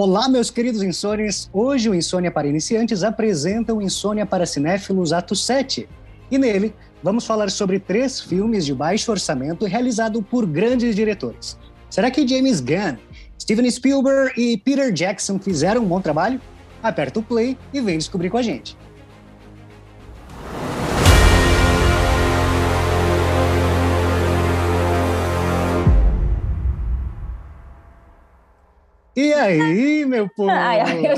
Olá, meus queridos insônios. Hoje o Insônia para Iniciantes apresenta o Insônia para Cinéfilos Ato 7. E nele, vamos falar sobre três filmes de baixo orçamento realizados por grandes diretores. Será que James Gunn, Steven Spielberg e Peter Jackson fizeram um bom trabalho? Aperta o play e vem descobrir com a gente. E aí, meu povo? Ai, ai, né?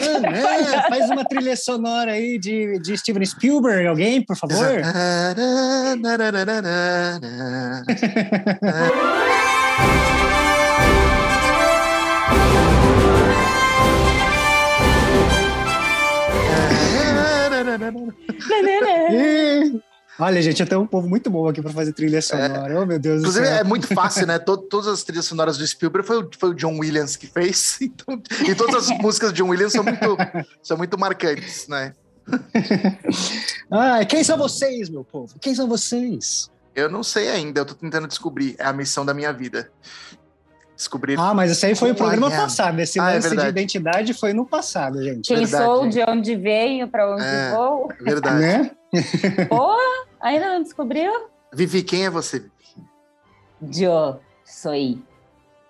Faz uma trilha sonora aí de, de Steven Spielberg, alguém, por favor? Olha, gente, até um povo muito bom aqui para fazer trilha sonora. É, oh, meu Deus Inclusive, é muito fácil, né? Todo, todas as trilhas sonoras do Spielberg foi, foi o John Williams que fez. Então, e todas as músicas de John Williams são muito, são muito marcantes, né? ah, quem são vocês, meu povo? Quem são vocês? Eu não sei ainda, eu tô tentando descobrir. É a missão da minha vida. Descobrir. Ah, mas esse aí foi o programa passado. Esse ah, é lance é de identidade foi no passado, gente. Quem verdade, sou, de onde venho, para onde é, vou. É verdade. Né? Boa! Ainda não descobriu? Vivi, quem é você? Eu sou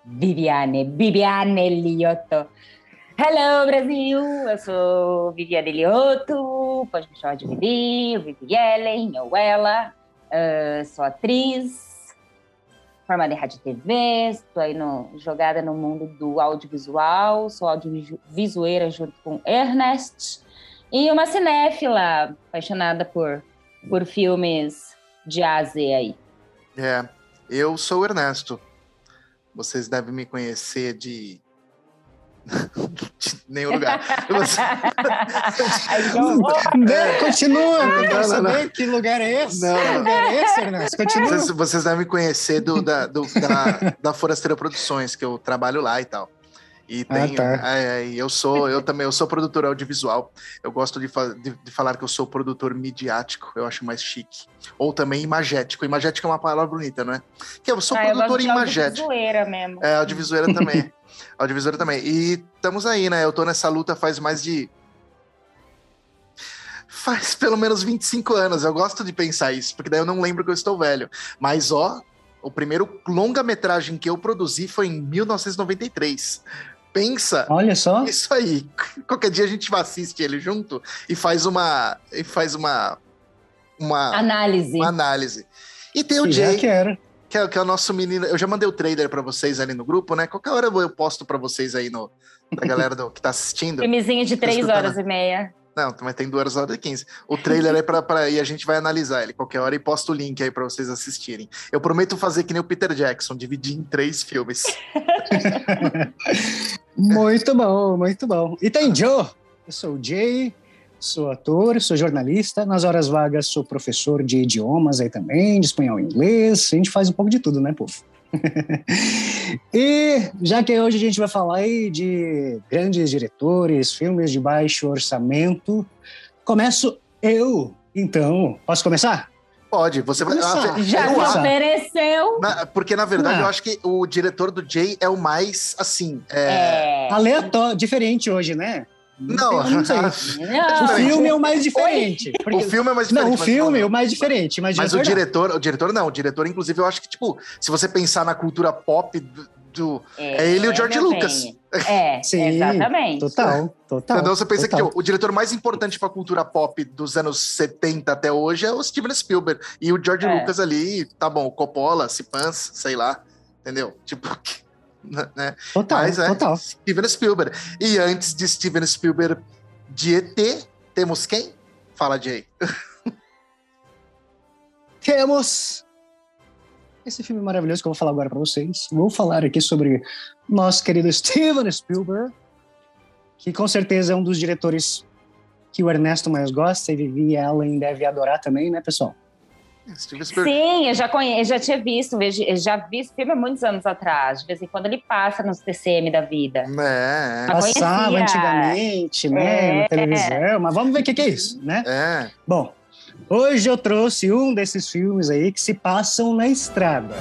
Viviane, Viviane Lioto. Hello, Brasil! Eu sou Viviane Lioto, pode me chamar de Vivi, Vivi Ellen, ou ela. Uh, sou atriz, formada em rádio e TV, estou aí no, jogada no mundo do audiovisual, sou audiovisueira junto com Ernest, e uma cinéfila, apaixonada por por filmes de A a Z aí? É, eu sou o Ernesto. Vocês devem me conhecer de de nenhum lugar. é, continua, eu quero saber que lugar é esse. Não, que lugar é esse, Ernesto? Continua. Vocês, vocês devem me conhecer do, da, do, da, da Forasteira Produções, que eu trabalho lá e tal. E ah, tem, ah, tá. é, eu sou, eu também, eu sou produtor audiovisual. Eu gosto de, de, de, falar que eu sou produtor midiático, eu acho mais chique. Ou também imagético. Imagético é uma palavra bonita, não é? Que eu sou ah, produtor eu imagético. Audiovisueira mesmo. É, audiovisueira também. audiovisueira também. E estamos aí, né? Eu tô nessa luta faz mais de faz pelo menos 25 anos. Eu gosto de pensar isso, porque daí eu não lembro que eu estou velho. Mas ó, o primeiro longa-metragem que eu produzi foi em 1993. Pensa. Olha só. Isso aí. Qualquer dia a gente assiste ele junto e faz uma e faz uma uma análise. Uma análise. E tem o Jay, que, é, que é o nosso menino. Eu já mandei o trailer para vocês ali no grupo, né? Qualquer hora eu posto para vocês aí no pra galera do, que tá assistindo. Filmezinho de três horas e meia. Não, mas tem duas horas e quinze. O trailer é pra, pra. E a gente vai analisar ele qualquer hora e posto o link aí pra vocês assistirem. Eu prometo fazer que nem o Peter Jackson, dividir em três filmes. muito bom, muito bom. E tem Joe. Eu sou o Jay, sou ator, sou jornalista. Nas horas vagas, sou professor de idiomas aí também, de espanhol e inglês. A gente faz um pouco de tudo, né, povo? e já que hoje a gente vai falar aí de grandes diretores, filmes de baixo orçamento, começo eu. Então, posso começar? Pode, você vai. Ah, já se ofereceu. porque, na verdade, eu acho que o diretor do Jay é o mais, assim. É... é... Aleatório, diferente hoje, né? Não, não sei. Não. O filme é o mais diferente. Porque... O filme é o mais diferente. Não, o filme é o mais diferente. Mas, mas o diretor, o diretor não. O diretor, inclusive, eu acho que, tipo, se você pensar na cultura pop do. do é, é, ele e o George Lucas. Bem. É, Sim, exatamente. Total, total. Então você pensa total. que o, o, diretor mais importante para a cultura pop dos anos 70 até hoje é o Steven Spielberg. E o George é. Lucas ali, tá bom, Coppola, Cipans, sei lá. Entendeu? Tipo, né? Total, Mas é total. Steven Spielberg. E antes de Steven Spielberg de ET, temos quem? Fala, Jay. temos esse filme maravilhoso que eu vou falar agora para vocês. Vou falar aqui sobre nosso querido Steven Spielberg, que com certeza é um dos diretores que o Ernesto mais gosta e Vivi Allen deve adorar também, né, pessoal? Sim, eu já conheço, já tinha visto, já vi esse filme há muitos anos atrás. De vez em quando ele passa nos TCM da vida. É. Passava antigamente, né? É. Na televisão, mas vamos ver o que, que é isso, né? É. Bom, Hoje eu trouxe um desses filmes aí que se passam na estrada.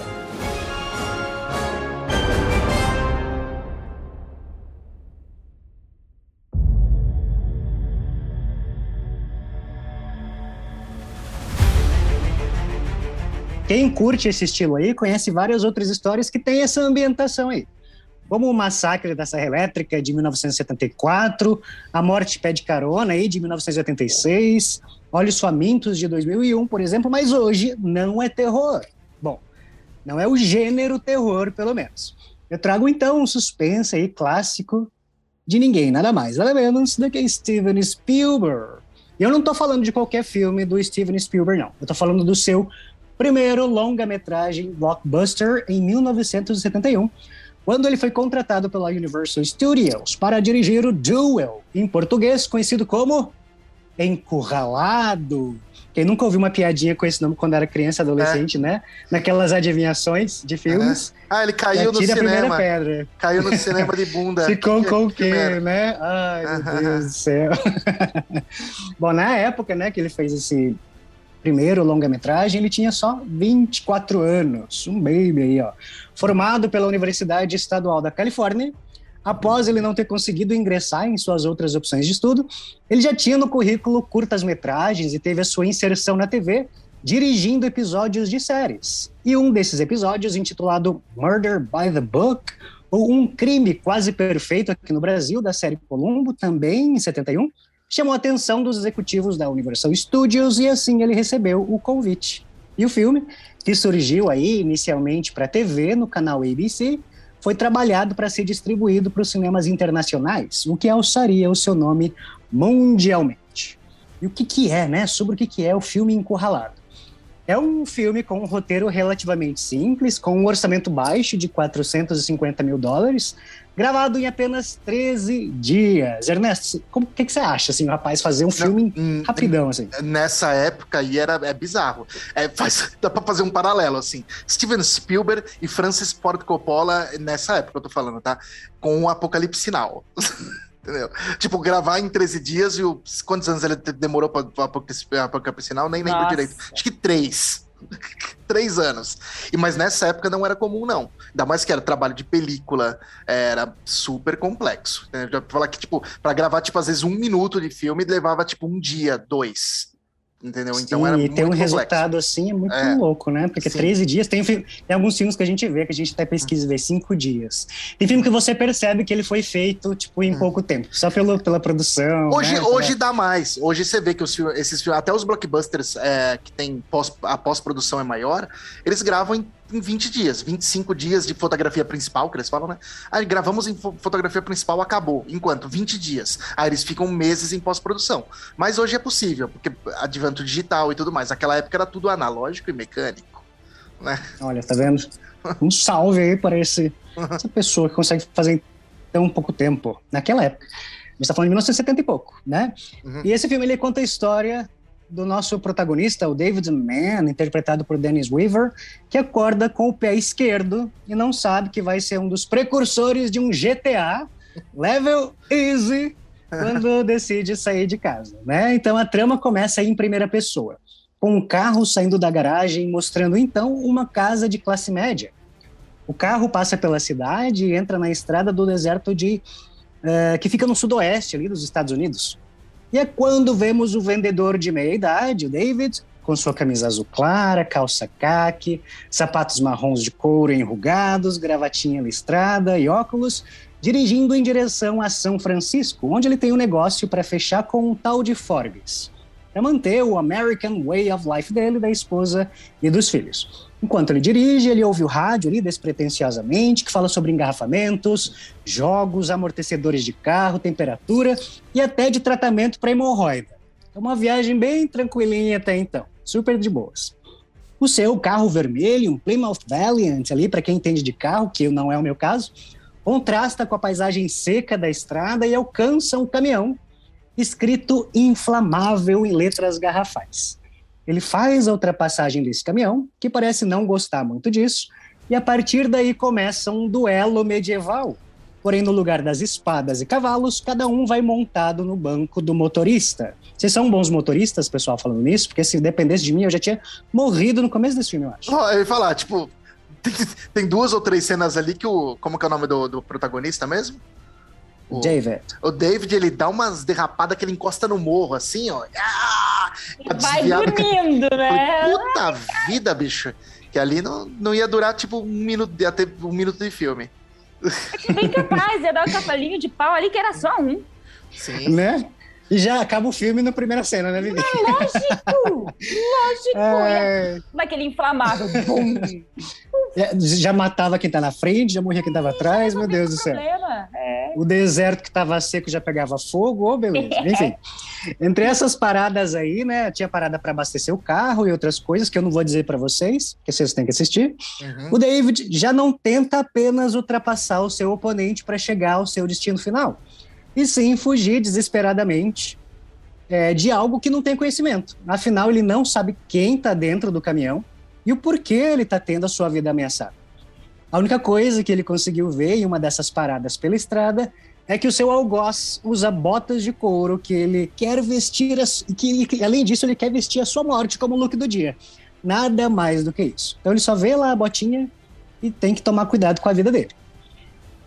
Quem curte esse estilo aí conhece várias outras histórias que têm essa ambientação aí como o Massacre da Serra Elétrica de 1974, A Morte Pé de Carona aí de 1986, Olhos Famintos de 2001, por exemplo, mas hoje não é terror. Bom, não é o gênero terror, pelo menos. Eu trago então um suspense aí clássico de ninguém, nada mais, nada menos do que Steven Spielberg. E eu não estou falando de qualquer filme do Steven Spielberg, não. Eu estou falando do seu primeiro longa-metragem blockbuster em 1971, quando ele foi contratado pela Universal Studios para dirigir o Duel, em português conhecido como Encurralado. Quem nunca ouviu uma piadinha com esse nome quando era criança, adolescente, é. né? Naquelas adivinhações de filmes. É. Ah, ele caiu no cinema. pedra. Caiu no cinema de bunda. Ficou com o quê, né? Ai, meu Deus do céu. Bom, na época, né, que ele fez esse primeiro longa-metragem, ele tinha só 24 anos. Um baby aí, ó. Formado pela Universidade Estadual da Califórnia, após ele não ter conseguido ingressar em suas outras opções de estudo, ele já tinha no currículo curtas-metragens e teve a sua inserção na TV dirigindo episódios de séries. E um desses episódios, intitulado Murder by the Book, ou Um Crime Quase Perfeito aqui no Brasil, da série Columbo, também em 71, chamou a atenção dos executivos da Universal Studios e assim ele recebeu o convite. E o filme, que surgiu aí inicialmente para TV no canal ABC, foi trabalhado para ser distribuído para os cinemas internacionais, o que alçaria o seu nome mundialmente. E o que, que é, né? Sobre o que, que é o filme Encurralado. É um filme com um roteiro relativamente simples, com um orçamento baixo de 450 mil dólares, gravado em apenas 13 dias. Ernesto, o que, que, você acha, assim, o rapaz fazer um filme Não, rapidão, assim? Nessa época aí era, é bizarro. É, faz, dá pra fazer um paralelo, assim. Steven Spielberg e Francis Ford Coppola, nessa época eu tô falando, tá? Com o Apocalipse Sinal. Entendeu? Tipo, gravar em 13 dias e o, quantos anos ele demorou pra, pra, pra, pra Sinal? Nem lembro Nossa. direito. Acho que três. Três anos. E, mas nessa época não era comum, não. Ainda mais que era trabalho de película, era super complexo. Né? Já falar que, tipo, pra gravar, tipo, às vezes um minuto de filme levava, tipo, um dia, dois entendeu? Sim, então era e ter um complexo. resultado assim é muito é. louco, né? Porque Sim. 13 dias, tem, tem alguns filmes que a gente vê, que a gente até pesquisa e vê 5 dias. Tem filme que você percebe que ele foi feito, tipo, em hum. pouco tempo, só pelo, pela produção. Hoje, né? hoje dá mais. Hoje você vê que os, esses filmes, até os blockbusters é, que tem pós, a pós-produção é maior, eles gravam em em 20 dias, 25 dias de fotografia principal, que eles falam, né? Aí gravamos em fotografia principal, acabou. Enquanto 20 dias. Aí eles ficam meses em pós-produção. Mas hoje é possível, porque advento digital e tudo mais. Naquela época era tudo analógico e mecânico, né? Olha, tá vendo? Um salve aí para esse, essa pessoa que consegue fazer em tão pouco tempo. Naquela época. A gente tá falando de 1970 e pouco, né? Uhum. E esse filme ele conta a história do nosso protagonista, o David Mann, interpretado por Dennis Weaver, que acorda com o pé esquerdo e não sabe que vai ser um dos precursores de um GTA level easy quando decide sair de casa, né? Então a trama começa em primeira pessoa, com um carro saindo da garagem, mostrando então uma casa de classe média. O carro passa pela cidade e entra na estrada do deserto de uh, que fica no sudoeste ali dos Estados Unidos. E é quando vemos o vendedor de meia idade, o David, com sua camisa azul clara, calça caque, sapatos marrons de couro enrugados, gravatinha listrada e óculos, dirigindo em direção a São Francisco, onde ele tem um negócio para fechar com um tal de Forbes, para manter o American Way of Life dele, da esposa e dos filhos. Enquanto ele dirige, ele ouve o rádio ali despretensiosamente, que fala sobre engarrafamentos, jogos, amortecedores de carro, temperatura e até de tratamento para hemorroida. É uma viagem bem tranquilinha até então, super de boas. O seu carro vermelho, um Plymouth Valiant ali, para quem entende de carro, que não é o meu caso, contrasta com a paisagem seca da estrada e alcança um caminhão escrito inflamável em letras garrafais. Ele faz a ultrapassagem desse caminhão, que parece não gostar muito disso, e a partir daí começa um duelo medieval. Porém, no lugar das espadas e cavalos, cada um vai montado no banco do motorista. Vocês são bons motoristas, pessoal, falando nisso? Porque se dependesse de mim, eu já tinha morrido no começo desse filme, eu acho. Oh, eu ia falar, tipo, tem, tem, duas ou três cenas ali que o. Como que é o nome do, do protagonista mesmo? O, David. O David, ele dá umas derrapadas que ele encosta no morro, assim, ó. Ah! Vai dormindo, né? Puta vida, bicho. Que ali não, não ia durar tipo um minuto, ia ter um minuto de filme. Bem capaz, ia dar um cavalinho de pau ali que era só um. Sim. Né? E já acaba o filme na primeira cena, né, Vivi? lógico! Lógico! É... Naquele inflamável. Bum. É, já matava quem tá na frente, já morria quem tava atrás, meu Deus do céu. É. O deserto que tava seco já pegava fogo, ô, oh, beleza. Enfim, entre essas paradas aí, né, tinha parada para abastecer o carro e outras coisas que eu não vou dizer para vocês, que vocês têm que assistir. Uhum. O David já não tenta apenas ultrapassar o seu oponente para chegar ao seu destino final e sim fugir desesperadamente é, de algo que não tem conhecimento. Afinal, ele não sabe quem está dentro do caminhão e o porquê ele está tendo a sua vida ameaçada. A única coisa que ele conseguiu ver em uma dessas paradas pela estrada é que o seu algoz usa botas de couro que ele quer vestir, e que, que além disso ele quer vestir a sua morte como look do dia. Nada mais do que isso. Então ele só vê lá a botinha e tem que tomar cuidado com a vida dele.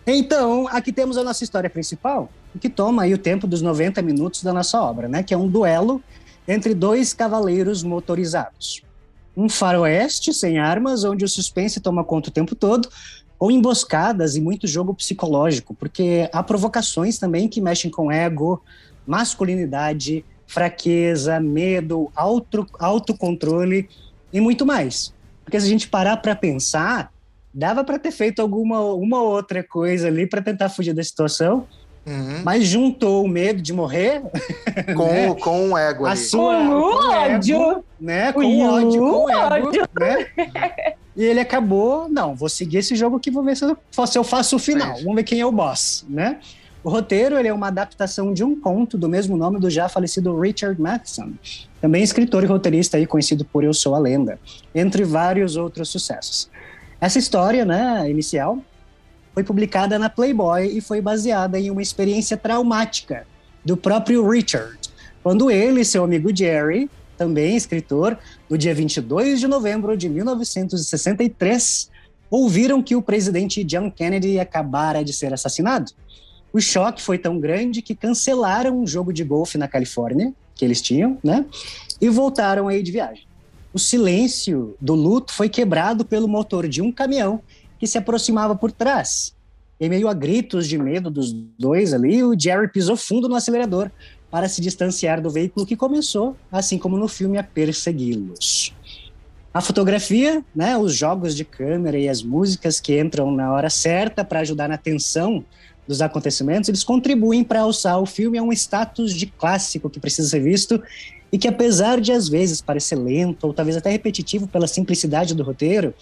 Então, aqui temos a nossa história principal, que toma aí o tempo dos 90 minutos da nossa obra, né? Que é um duelo entre dois cavaleiros motorizados. Um faroeste sem armas, onde o suspense toma conta o tempo todo, ou emboscadas e muito jogo psicológico, porque há provocações também que mexem com ego, masculinidade, fraqueza, medo, auto, autocontrole e muito mais. Porque se a gente parar para pensar, dava para ter feito alguma uma outra coisa ali para tentar fugir da situação, Uhum. Mas juntou o medo de morrer com, né? com o ego a ali. Sua, com o ódio. Ego, né? Com o ódio, com o ego. Né? E ele acabou, não, vou seguir esse jogo aqui, vou ver se eu, se eu faço o final. É Vamos ver quem é o boss, né? O roteiro ele é uma adaptação de um conto do mesmo nome do já falecido Richard Matheson, também escritor e roteirista aí conhecido por Eu Sou a Lenda, entre vários outros sucessos. Essa história, né, inicial, foi publicada na Playboy e foi baseada em uma experiência traumática do próprio Richard, quando ele e seu amigo Jerry, também escritor, no dia 22 de novembro de 1963, ouviram que o presidente John Kennedy acabara de ser assassinado. O choque foi tão grande que cancelaram um jogo de golfe na Califórnia, que eles tinham, né? E voltaram aí de viagem. O silêncio do luto foi quebrado pelo motor de um caminhão se aproximava por trás. Em meio a gritos de medo dos dois ali, o Jerry pisou fundo no acelerador para se distanciar do veículo que começou, assim como no filme, a persegui-los. A fotografia, né, os jogos de câmera e as músicas que entram na hora certa para ajudar na tensão dos acontecimentos, eles contribuem para alçar o filme a um status de clássico que precisa ser visto e que apesar de às vezes parecer lento ou talvez até repetitivo pela simplicidade do roteiro,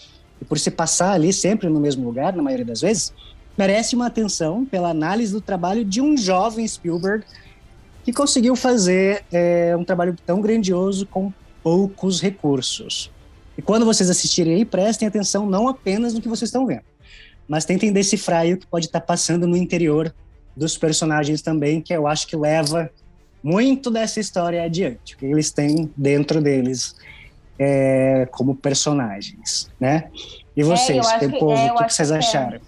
e por se passar ali sempre no mesmo lugar, na maioria das vezes, merece uma atenção pela análise do trabalho de um jovem Spielberg que conseguiu fazer é, um trabalho tão grandioso com poucos recursos. E quando vocês assistirem aí, prestem atenção não apenas no que vocês estão vendo, mas tentem decifrar o que pode estar passando no interior dos personagens também, que eu acho que leva muito dessa história adiante, que eles têm dentro deles é, como personagens, né? E é, vocês, é, povo, é, o que, que vocês acharam?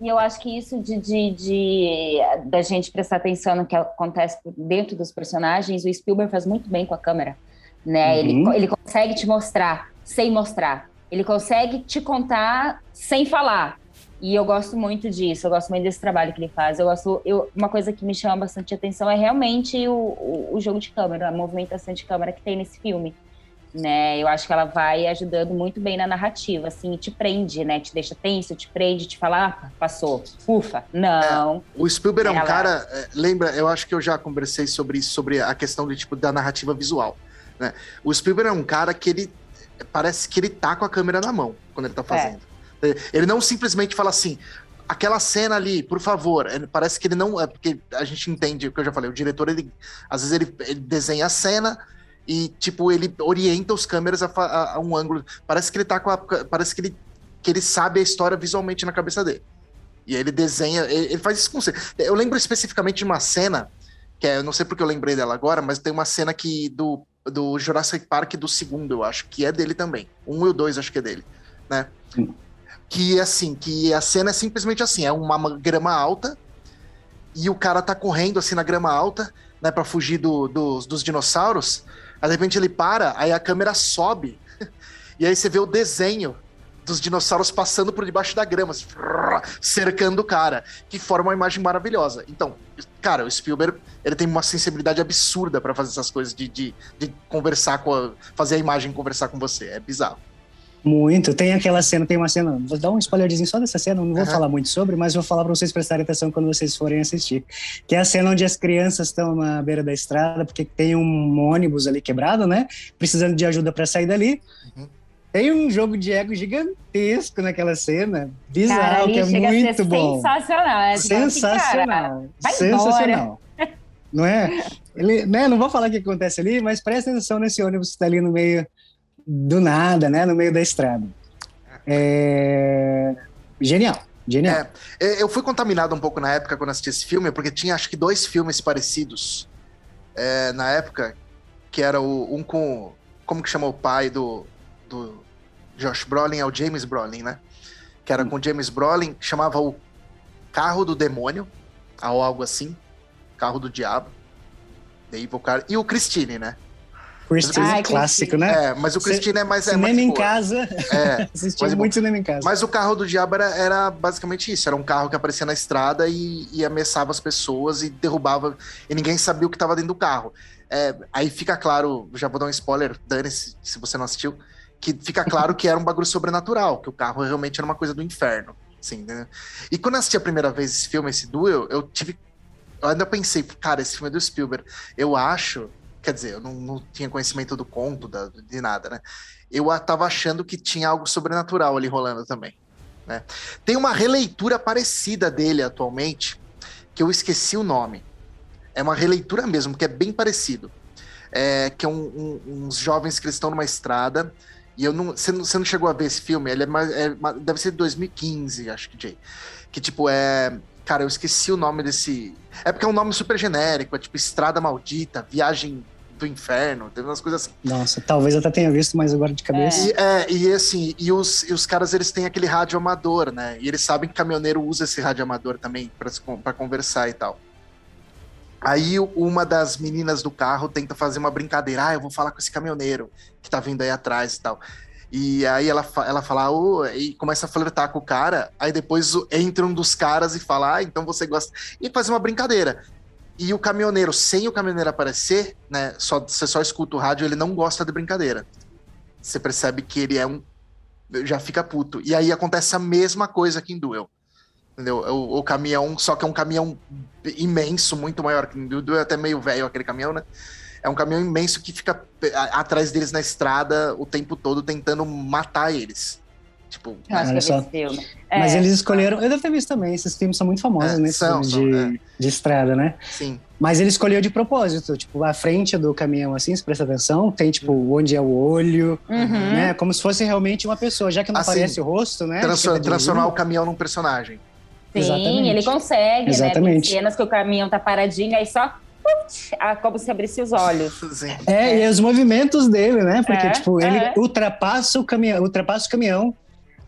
E eu acho que isso de, de, de, da gente prestar atenção no que acontece dentro dos personagens, o Spielberg faz muito bem com a câmera, né? Uhum. Ele, ele consegue te mostrar sem mostrar. Ele consegue te contar sem falar. E eu gosto muito disso, eu gosto muito desse trabalho que ele faz. Eu gosto, eu, uma coisa que me chama bastante atenção é realmente o, o, o jogo de câmera, a movimentação de câmera que tem nesse filme né? Eu acho que ela vai ajudando muito bem na narrativa, assim, te prende, né? Te deixa tenso, te prende, te fala, ah, passou, ufa, não. É, o Spielberg é um ela... cara, é, lembra, eu acho que eu já conversei sobre isso, sobre a questão de, tipo, da narrativa visual, né? O Spielberg é um cara que ele, parece que ele tá com a câmera na mão quando ele tá é. fazendo. É. Ele não simplesmente fala assim, aquela cena ali, por favor. Parece que ele não. É porque a gente entende o que eu já falei. O diretor, ele, às vezes, ele, ele desenha a cena, e, tipo, ele orienta os câmeras a, a, a um ângulo. Parece que ele tá com a. Parece que ele, que ele sabe a história visualmente na cabeça dele. E ele desenha. Ele, ele faz isso com você. Eu lembro especificamente de uma cena, que é, eu não sei porque eu lembrei dela agora, mas tem uma cena que do, do Jurassic Park do segundo, eu acho, que é dele também. Um e o dois, acho que é dele, né? Sim. Que assim, que a cena é simplesmente assim: é uma grama alta, e o cara tá correndo assim na grama alta, né, para fugir do, dos, dos dinossauros. Aí de repente ele para, aí a câmera sobe, e aí você vê o desenho dos dinossauros passando por debaixo da grama, assim, cercando o cara, que forma uma imagem maravilhosa. Então, cara, o Spielberg, ele tem uma sensibilidade absurda para fazer essas coisas de, de, de conversar com a, fazer a imagem conversar com você. É bizarro. Muito. Tem aquela cena, tem uma cena. Vou dar um spoilerzinho só dessa cena, não vou uhum. falar muito sobre, mas vou falar para vocês prestarem atenção quando vocês forem assistir. Que é a cena onde as crianças estão na beira da estrada, porque tem um ônibus ali quebrado, né? Precisando de ajuda para sair dali. Uhum. Tem um jogo de ego gigantesco naquela cena, bizarro, cara, que é muito bom. Sensacional, é sensacional. Cara, sensacional. Não é? Ele, né, não vou falar o que acontece ali, mas presta atenção nesse ônibus que está ali no meio do nada, né, no meio da estrada. É... Genial. Genial. É, eu fui contaminado um pouco na época quando assisti esse filme, porque tinha acho que dois filmes parecidos é, na época, que era o, um com. Como que chama o pai do, do Josh Brolin? É o James Brolin, né? Que era com James Brolin, chamava o Carro do Demônio, ou algo assim. Carro do Diabo. E o Christine, né? Christine ah, clássico, né? É, mas o Christine é mais... É cinema mais em casa. É. Assistia mas, muito cinema em casa. Mas o carro do diabo era, era, basicamente isso. Era um carro que aparecia na estrada e, e ameaçava as pessoas e derrubava... E ninguém sabia o que estava dentro do carro. É, aí fica claro, já vou dar um spoiler, Dani, se, se você não assistiu, que fica claro que era um bagulho sobrenatural, que o carro realmente era uma coisa do inferno. Assim, né? E quando eu assisti a primeira vez esse filme, esse duel, eu tive. Eu ainda pensei, cara, esse filme é do Spielberg. Eu acho Quer dizer, eu não, não tinha conhecimento do conto, da, de nada, né? Eu tava achando que tinha algo sobrenatural ali rolando também. Né? Tem uma releitura parecida dele atualmente, que eu esqueci o nome. É uma releitura mesmo, que é bem parecido. É, que é um, um, uns jovens que estão numa estrada. E eu não você, não. você não chegou a ver esse filme? Ele é, é deve ser de 2015, acho que, Jay. Que tipo, é. Cara, eu esqueci o nome desse. É porque é um nome super genérico, é tipo Estrada Maldita, Viagem do Inferno, teve umas coisas assim. Nossa, talvez eu até tenha visto, mas agora de cabeça. E, é, e assim, e os, e os caras eles têm aquele rádio amador, né? E eles sabem que caminhoneiro usa esse rádio amador também para conversar e tal. Aí uma das meninas do carro tenta fazer uma brincadeira. Ah, eu vou falar com esse caminhoneiro que tá vindo aí atrás e tal. E aí ela, ela fala, oh, e começa a flertar com o cara, aí depois entra um dos caras e fala, ah, então você gosta. E faz uma brincadeira. E o caminhoneiro, sem o caminhoneiro aparecer, né, só, você só escuta o rádio, ele não gosta de brincadeira. Você percebe que ele é um. Já fica puto. E aí acontece a mesma coisa aqui em Duel. Entendeu? O, o caminhão, só que é um caminhão imenso, muito maior que em Duel, é até meio velho aquele caminhão, né? É um caminhão imenso que fica atrás deles na estrada o tempo todo tentando matar eles. Tipo, eu acho que só. filme. Mas é, eles escolheram. Eu devo ter visto também, esses filmes são muito famosos, é, né? São, de, são, é. de estrada, né? Sim. Mas ele escolheu de propósito, tipo, a frente do caminhão, assim, se presta atenção, tem, tipo, uhum. onde é o olho, uhum. né? Como se fosse realmente uma pessoa, já que não assim, aparece o rosto, né? Transform, transformar o caminhão num personagem. Sim, Exatamente. ele consegue, né? Exatamente. né? Tem cenas que o caminhão tá paradinho, aí só como se abrisse os olhos. Sim. É, e os movimentos dele, né? Porque, é, tipo, ele é. ultrapassa o caminhão, ultrapassa o caminhão,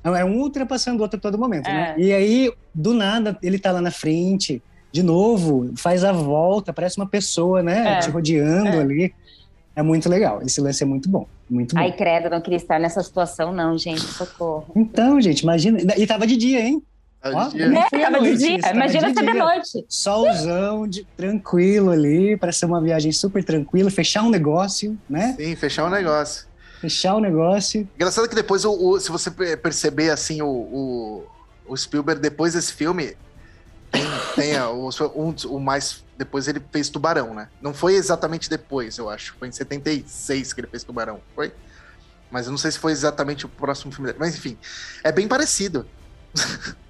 é um ultrapassando o outro a todo momento, né? é. E aí, do nada, ele tá lá na frente, de novo, faz a volta, parece uma pessoa, né? É. Te rodeando é. ali. É muito legal. Esse lance é muito bom. Muito bom. Ai, credo, não queria estar nessa situação, não, gente. Socorro. Então, gente, imagina. E tava de dia, hein? De dia. Né? Tava de dia. Imagina de, de noite. Solzão, de, tranquilo ali, para ser uma viagem super tranquila, fechar um negócio, né? Sim, fechar um negócio fechar o negócio. Engraçado que depois, o, o se você perceber assim, o, o, o, Spielberg, depois desse filme, tem, tem o, um, o mais. Depois ele fez Tubarão, né? Não foi exatamente depois, eu acho. Foi em 76 que ele fez Tubarão, foi? Mas eu não sei se foi exatamente o próximo filme dele. Mas enfim, é bem parecido.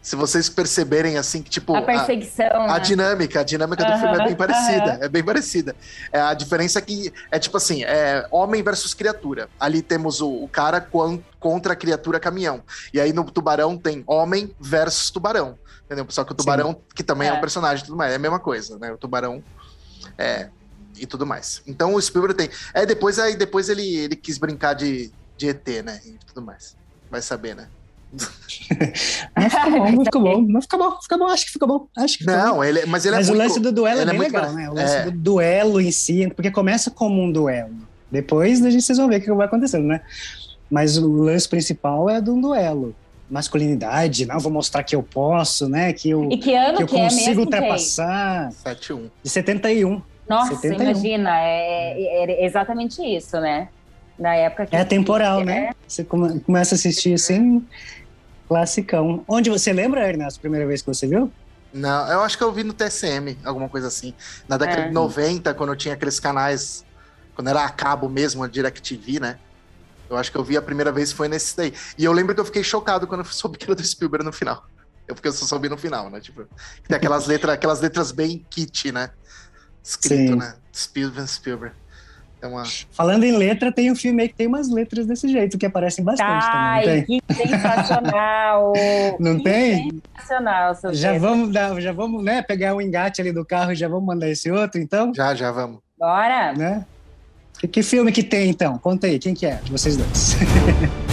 se vocês perceberem assim que tipo a perseguição, a, né? a dinâmica, a dinâmica do filme é bem parecida, é bem parecida. É, a diferença é que é tipo assim, é homem versus criatura. Ali temos o, o cara contra a criatura caminhão. E aí no tubarão tem homem versus tubarão. Entendeu? Só que o tubarão, Sim. que também é. é um personagem tudo mais, é a mesma coisa, né? O tubarão é e tudo mais. Então o Spielberg tem. É, depois aí depois ele, ele quis brincar de, de ET, né? E tudo mais. Vai saber, né? Mas fica bom, mas fica bom, mas fica bom, fica bom, acho que fica bom. Acho que não, bom. ele, mas ele mas é o muito, lance do duelo é bem é legal, né? O lance é. do duelo em si, porque começa como um duelo. Depois a gente, vocês vão ver o que vai acontecendo, né? Mas o lance principal é de um duelo. Masculinidade, não, vou mostrar que eu posso, né? Que eu, e que ano que eu que consigo é mesmo, ultrapassar. 71. De 71. Nossa, 71. imagina, é, é, exatamente isso, né? Na época que. É temporal, né? É... Você come, começa a assistir assim, classicão. Onde você lembra, Ernesto, a primeira vez que você viu? Não, eu acho que eu vi no TSM, alguma coisa assim. Na década é. de 90, quando eu tinha aqueles canais, quando era a cabo mesmo, a DirecTV, né? Eu acho que eu vi a primeira vez foi nesse daí. E eu lembro que eu fiquei chocado quando eu soube que era do Spielberg no final. Eu porque eu só soube no final, né? Tipo, tem aquelas letras, aquelas letras bem kit, né? Escrito, Sim. né? Spielberg, Spielberg. É uma... Falando em letra, tem um filme aí que tem umas letras desse jeito, que aparecem bastante Ai, também. que sensacional! não que tem? Sensacional, seu Já vamos dar, já vamos, né, pegar o um engate ali do carro e já vamos mandar esse outro, então? Já, já vamos. Bora! Né? Que, que filme que tem, então? Conta aí, quem que é de vocês dois?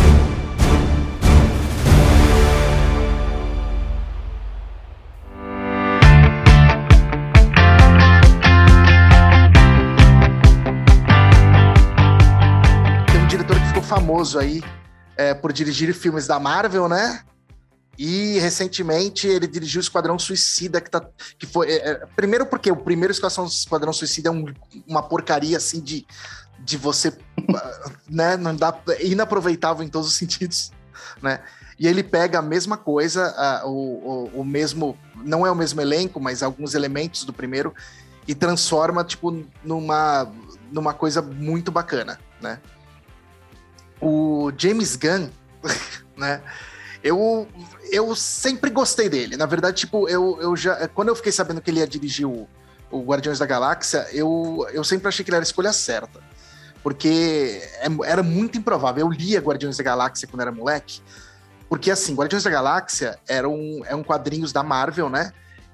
famoso aí é, por dirigir filmes da Marvel, né? E recentemente ele dirigiu o Esquadrão Suicida, que, tá, que foi. É, é primeiro, porque o primeiro Esquadrão Suicida é um, uma porcaria assim de, de você. né, não dá, é inaproveitável em todos os sentidos, né? E ele pega a mesma coisa, a, o, o, o, mesmo. Não é o mesmo elenco, mas alguns elementos do primeiro, e transforma, tipo, numa, numa coisa muito bacana, né? O James Gunn, né? Eu, eu sempre gostei dele. Na verdade, tipo, eu, eu já. Quando eu fiquei sabendo que ele ia dirigir o, o Guardiões da Galáxia, eu, eu sempre achei que ele era a escolha certa. Porque é, era muito improvável. Eu lia Guardiões da Galáxia quando era moleque. Porque, assim, Guardiões da Galáxia era um, é um quadrinhos da Marvel, né?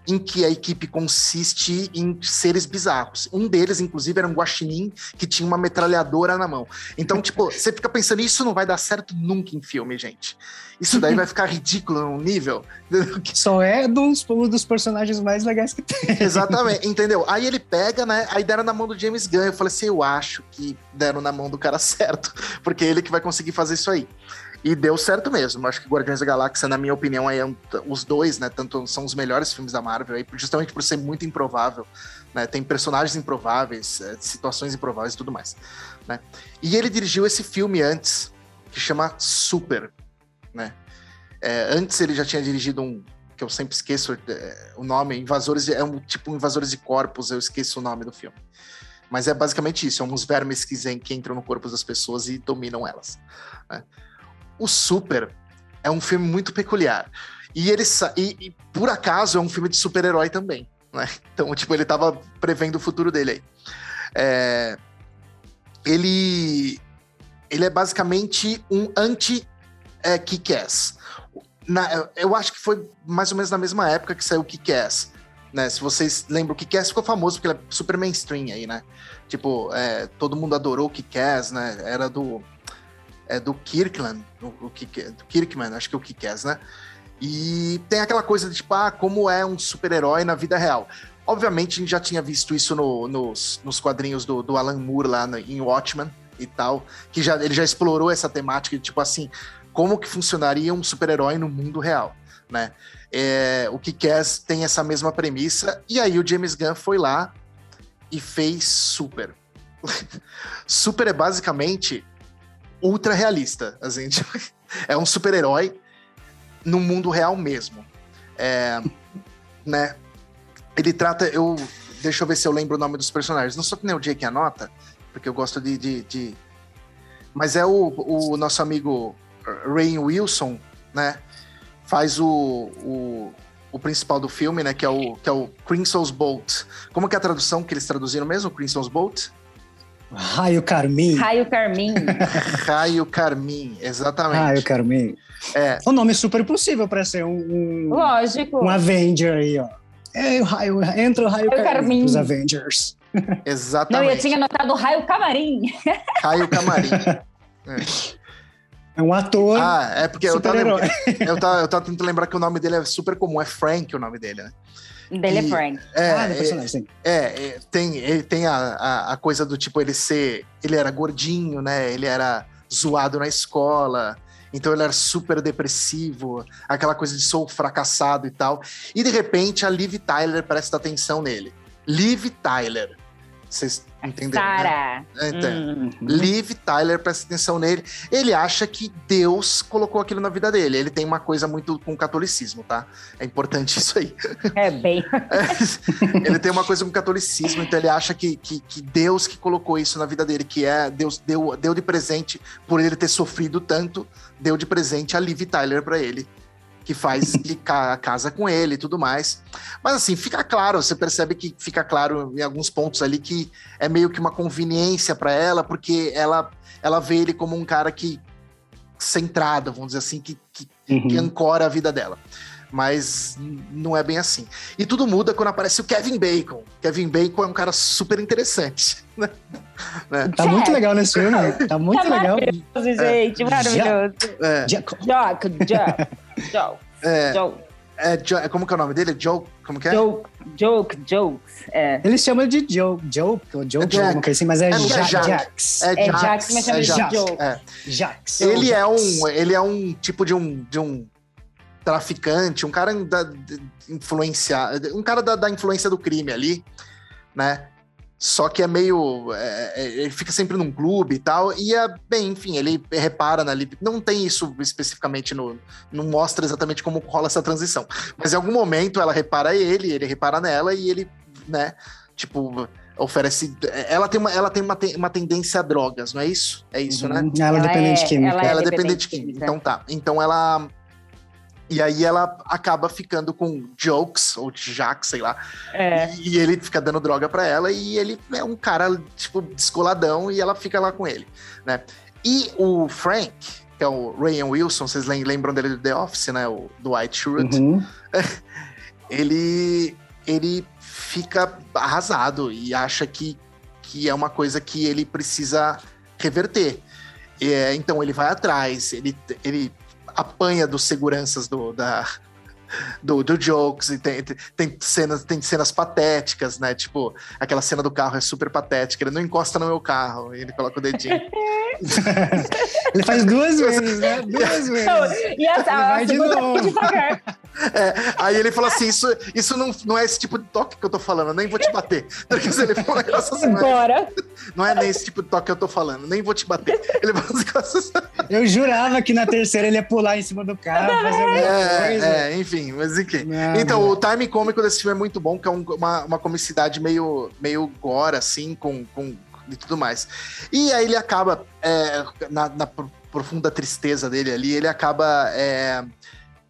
Em que a equipe consiste em seres bizarros. Um deles, inclusive, era um guaxinim que tinha uma metralhadora na mão. Então, tipo, você fica pensando, isso não vai dar certo nunca em filme, gente. Isso daí vai ficar ridículo num nível. Só é dos, um dos personagens mais legais que tem. Exatamente, entendeu? Aí ele pega, né? Aí deram na mão do James Gunn. Eu falei assim: eu acho que deram na mão do cara certo, porque é ele que vai conseguir fazer isso aí. E deu certo mesmo. Acho que Guardiões da Galáxia, na minha opinião, é um, os dois, né? Tanto são os melhores filmes da Marvel, aí, justamente por ser muito improvável. Né? Tem personagens improváveis, é, situações improváveis e tudo mais. Né? E ele dirigiu esse filme antes, que chama Super. Né? É, antes ele já tinha dirigido um que eu sempre esqueço é, o nome, Invasores de, é um tipo Invasores de Corpos, eu esqueço o nome do filme. Mas é basicamente isso, são uns vermes que, que entram no corpo das pessoas e dominam elas. Né? O Super é um filme muito peculiar. E ele e, e por acaso é um filme de super-herói também. Né? Então, tipo, ele tava prevendo o futuro dele aí. É, ele, ele é basicamente um anti-Kick-Ass. É, eu acho que foi mais ou menos na mesma época que saiu o Kick-Ass. Né? Se vocês lembram, o Kick-Ass ficou famoso porque ele é super mainstream aí, né? Tipo, é, todo mundo adorou o Kick-Ass, né? Era do é do Kirkland, o, o, do Kirkman, acho que é o Kikaz, né? E tem aquela coisa de tipo, ah, como é um super-herói na vida real. Obviamente, a gente já tinha visto isso no, nos, nos quadrinhos do, do Alan Moore lá no, em Watchmen e tal, que já, ele já explorou essa temática de tipo assim, como que funcionaria um super-herói no mundo real, né? É, o Kikaz tem essa mesma premissa, e aí o James Gunn foi lá e fez Super. super é basicamente ultra realista. Assim, tipo, é um super-herói no mundo real mesmo. É, né? Ele trata. Eu, deixa eu ver se eu lembro o nome dos personagens. Não sou que nem o Jake anota, porque eu gosto de. de, de... Mas é o, o nosso amigo Rain Wilson, né? Faz o, o, o, principal do filme, né? Que é o, que é o Crimson's Bolt. Como que é a tradução que eles traduziram mesmo? Crimson's Bolt? Raio Carmim. Raio Carmim. Raio Carmim, exatamente. Raio Carmim. É. Um nome super possível para ser um, um, Lógico. Um Avenger aí, ó. É, o raio, entra o Raio, raio Carmim os Avengers. Exatamente. Não, eu tinha notado Raio Camarim. Raio Camarim. É. É um ator. Ah, é porque eu tava, eu, tava, eu tava tentando lembrar que o nome dele é super comum, é Frank o nome dele, né? Dele é é Frank. É, ah, é, personagem, é, é, tem, ele tem a, a, a, coisa do tipo, ele ser. Ele era gordinho, né? Ele era zoado na escola. Então ele era super depressivo, aquela coisa de sou fracassado e tal. E de repente a Liv Tyler presta atenção nele. Liv Tyler. Vocês entenderam? Sarah. Né? Então, uhum. Liv Tyler, presta atenção nele. Ele acha que Deus colocou aquilo na vida dele. Ele tem uma coisa muito com o catolicismo, tá? É importante isso aí. É bem. É, ele tem uma coisa com o catolicismo, então ele acha que, que, que, Deus que colocou isso na vida dele, que é Deus deu, deu de presente por ele ter sofrido tanto, deu de presente a Liv Tyler para ele que faz que casa com ele e tudo mais. Mas assim, fica claro, você percebe que fica claro em alguns pontos ali que é meio que uma conveniência para ela, porque ela ela vê ele como um cara que centrado, vamos dizer assim, que, que, uhum. que ancora a vida dela mas não é bem assim. E tudo muda quando aparece o Kevin Bacon. Kevin Bacon é um cara super interessante. Né? né? Tá muito legal nesse filme. Tá muito tá legal. Maravilhoso, gente, é. maravilhoso. É. Joke, joke, joke. É. Joke. É, como que é o nome dele? Joke, como que é? Joke, joke, jokes. É. Eles chamam de joke, joke, ou joke, é alguma coisa assim, mas é, é Jax. Jax. É Jax, é Jax mas chama é de joke. É. Jax. Ele é um, ele é um tipo de um, de um traficante, um cara da, influenciar, um cara da, da, influência do crime ali, né? Só que é meio. É, é, ele fica sempre num clube e tal. E é bem, enfim, ele repara na Lip. Não tem isso especificamente no. Não mostra exatamente como rola essa transição. Mas em algum momento ela repara ele, ele repara nela e ele, né? Tipo, oferece. Ela tem uma, ela tem uma, uma tendência a drogas, não é isso? É isso, né? uhum. né? Ela é dependente de química. Ela é, ela é dependente de química. Então tá. Então ela e aí ela acaba ficando com Jokes, ou Jax, sei lá. É. E, e, ele fica dando droga para ela e ele é um cara, tipo, descoladão e ela fica lá com ele, né? E o Frank, que é o Ryan Wilson, vocês lembram dele do The Office, né? O Dwight Schrute. Uhum. ele, ele fica arrasado e acha que, que é uma coisa que ele precisa reverter. É, então ele vai atrás, ele, ele apanha dos seguranças do, da, do, do Jokes, e tem, tem, cenas, tem cenas patéticas, né? Tipo, aquela cena do carro é super patética, ele não encosta no meu carro, ele coloca o dedinho. ele faz duas vezes, né? Duas vezes. e essa, ele vai de novo. É, aí ele falou assim: isso, isso não, não é esse tipo de toque que eu tô falando, nem vou te bater. Ele falou assim, Bora. Não é nem esse tipo de toque que eu tô falando, nem vou te bater. Ele falou assim, Eu jurava que na terceira ele ia pular em cima do carro, é, coisa. É, enfim, mas enfim. Não, então, não. o time cômico desse filme é muito bom, que é um, uma, uma comicidade meio, meio gore, assim, com, com e tudo mais. E aí ele acaba, é, na, na, profunda tristeza dele ali, ele acaba é,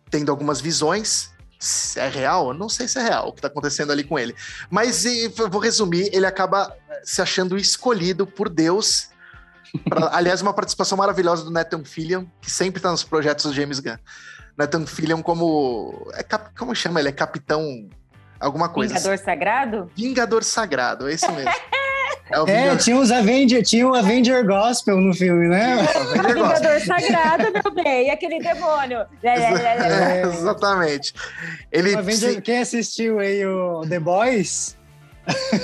tendo algumas visões. Se é real? Eu não sei se é real o que está acontecendo ali com ele. Mas eu vou resumir: ele acaba se achando escolhido por Deus. Pra, aliás, uma participação maravilhosa do Nathan Fillion, que sempre está nos projetos do James Gunn. Nathan Fillion como. É cap, como chama ele? É capitão. Alguma coisa. Vingador assim. Sagrado? Vingador Sagrado, é isso mesmo. É, é tinha os Avenger, tinha o Avenger Gospel no filme, né? o Vingador Sagrado, meu bem, aquele demônio. É, é, exatamente. Ele, Avenger, quem assistiu aí o The Boys?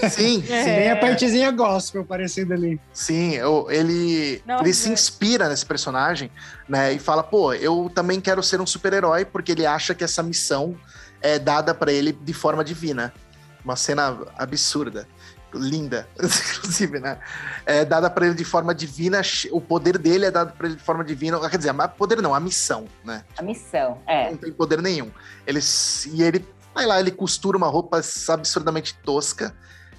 Sim, Tem a partezinha gospel parecida ali. Sim, eu, ele, ele se inspira nesse personagem, né? E fala, pô, eu também quero ser um super-herói, porque ele acha que essa missão é dada para ele de forma divina. Uma cena absurda linda, inclusive, né? É dada para ele de forma divina, o poder dele é dado para ele de forma divina, quer dizer, poder não, a missão, né? A missão, é. Não tem poder nenhum. Ele, e ele vai lá, ele costura uma roupa absurdamente tosca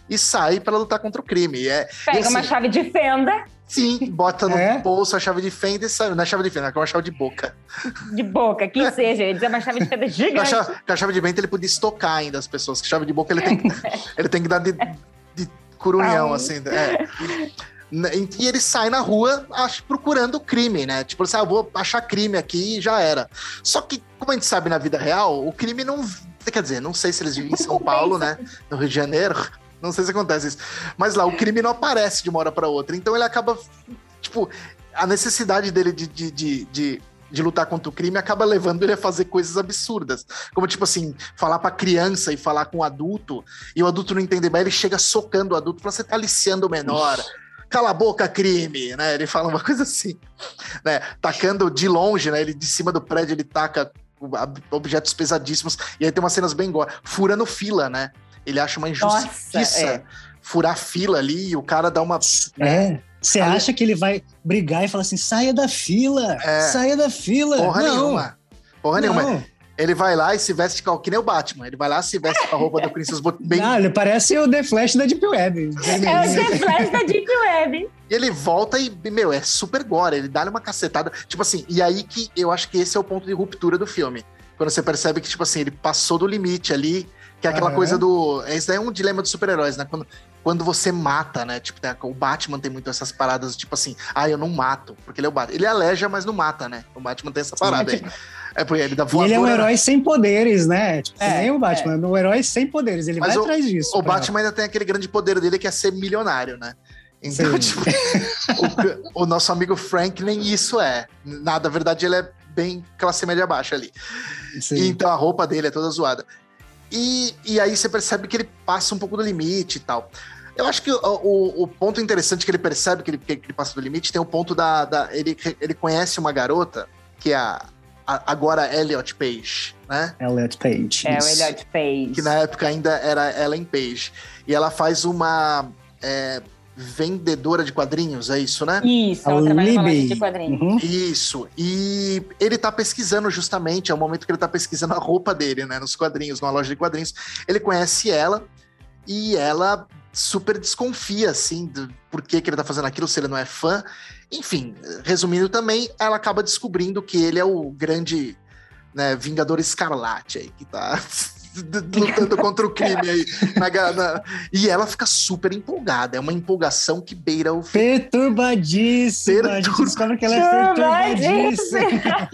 e sai para lutar contra o crime. É, Pega assim, uma chave de fenda. Sim, bota no é? bolso a chave de fenda e sai. Não é chave de fenda, é uma chave de boca. De boca, que seja. Ele dizer uma chave de fenda gigante. Com a chave, com a chave de venda ele podia estocar ainda as pessoas. Com a chave de boca ele tem, ele tem que dar de, de curunhão, assim. É. E ele sai na rua acho, procurando crime, né? Tipo, assim, ah, eu vou achar crime aqui e já era. Só que, como a gente sabe na vida real, o crime não. Quer dizer, não sei se eles vivem em São Paulo, né? No Rio de Janeiro. Não sei se acontece isso. Mas lá, o crime não aparece de uma hora para outra. Então ele acaba. Tipo, a necessidade dele de, de, de, de de lutar contra o crime acaba levando ele a fazer coisas absurdas. Como, tipo assim, falar pra criança e falar com o adulto, e o adulto não entender bem, ele chega socando o adulto, fala, você tá aliciando o menor. Cala a boca, crime, né? Ele fala uma coisa assim, né? Tacando de longe, né? Ele de cima do prédio, ele taca objetos pesadíssimos, e aí tem umas cenas bem gore, furando fila, né? Ele acha uma injustiça Nossa, é. furar fila ali, e o cara dá uma... É. Você acha que ele vai brigar e falar assim: saia da fila, é. saia da fila? Porra não. nenhuma. Porra não. nenhuma. Ele vai lá e se veste com que nem o Batman. Ele vai lá e se veste com a roupa do Princess bem. Ah, ele parece o The Flash da Deep Web. É o The Flash da Deep Web. E ele volta e, meu, é super gore. Ele dá uma cacetada. Tipo assim, e aí que eu acho que esse é o ponto de ruptura do filme. Quando você percebe que, tipo assim, ele passou do limite ali, que é aquela uhum. coisa do. Esse daí é um dilema dos super-heróis, né? Quando, quando você mata, né? Tipo, o Batman tem muito essas paradas, tipo assim, ah, eu não mato, porque ele é o Batman. Ele aleja, mas não mata, né? O Batman tem essa parada aí. É porque ele dá voadora. E ele é um herói sem poderes, né? Tipo, é, nem o Batman, é um herói sem poderes. Ele mas vai o, atrás disso. O Batman ainda tem aquele grande poder dele que é ser milionário, né? Então, tipo, o, o, nosso amigo Frank nem isso é. Nada, na verdade, ele é bem classe média baixa ali. Sim. Então a roupa dele é toda zoada. E, e aí você percebe que ele passa um pouco do limite e tal. Eu acho que o, o, o, ponto interessante que ele percebe que ele, que ele passa do limite tem o ponto da. da ele, ele conhece uma garota, que é a, a agora Elliot Page, né? Elliot Page. É, o Elliot Page. Que na época ainda era Ellen Page. E ela faz uma. É, vendedora de quadrinhos, é isso, né? Isso, ela trabalha numa loja de quadrinhos. Uhum. Isso. E ele tá pesquisando justamente, é o momento que ele tá pesquisando a roupa dele, né? Nos quadrinhos, numa loja de quadrinhos. Ele conhece ela e ela super desconfia, assim, do por que, que ele tá fazendo aquilo, se ele não é fã. Enfim, resumindo também, ela acaba descobrindo que ele é o grande né, Vingador Escarlate aí, que tá lutando contra o crime aí. Na, na, e ela fica super empolgada. É uma empolgação que beira o. Perturbadíssima. Descobre que ela é perturbadíssima.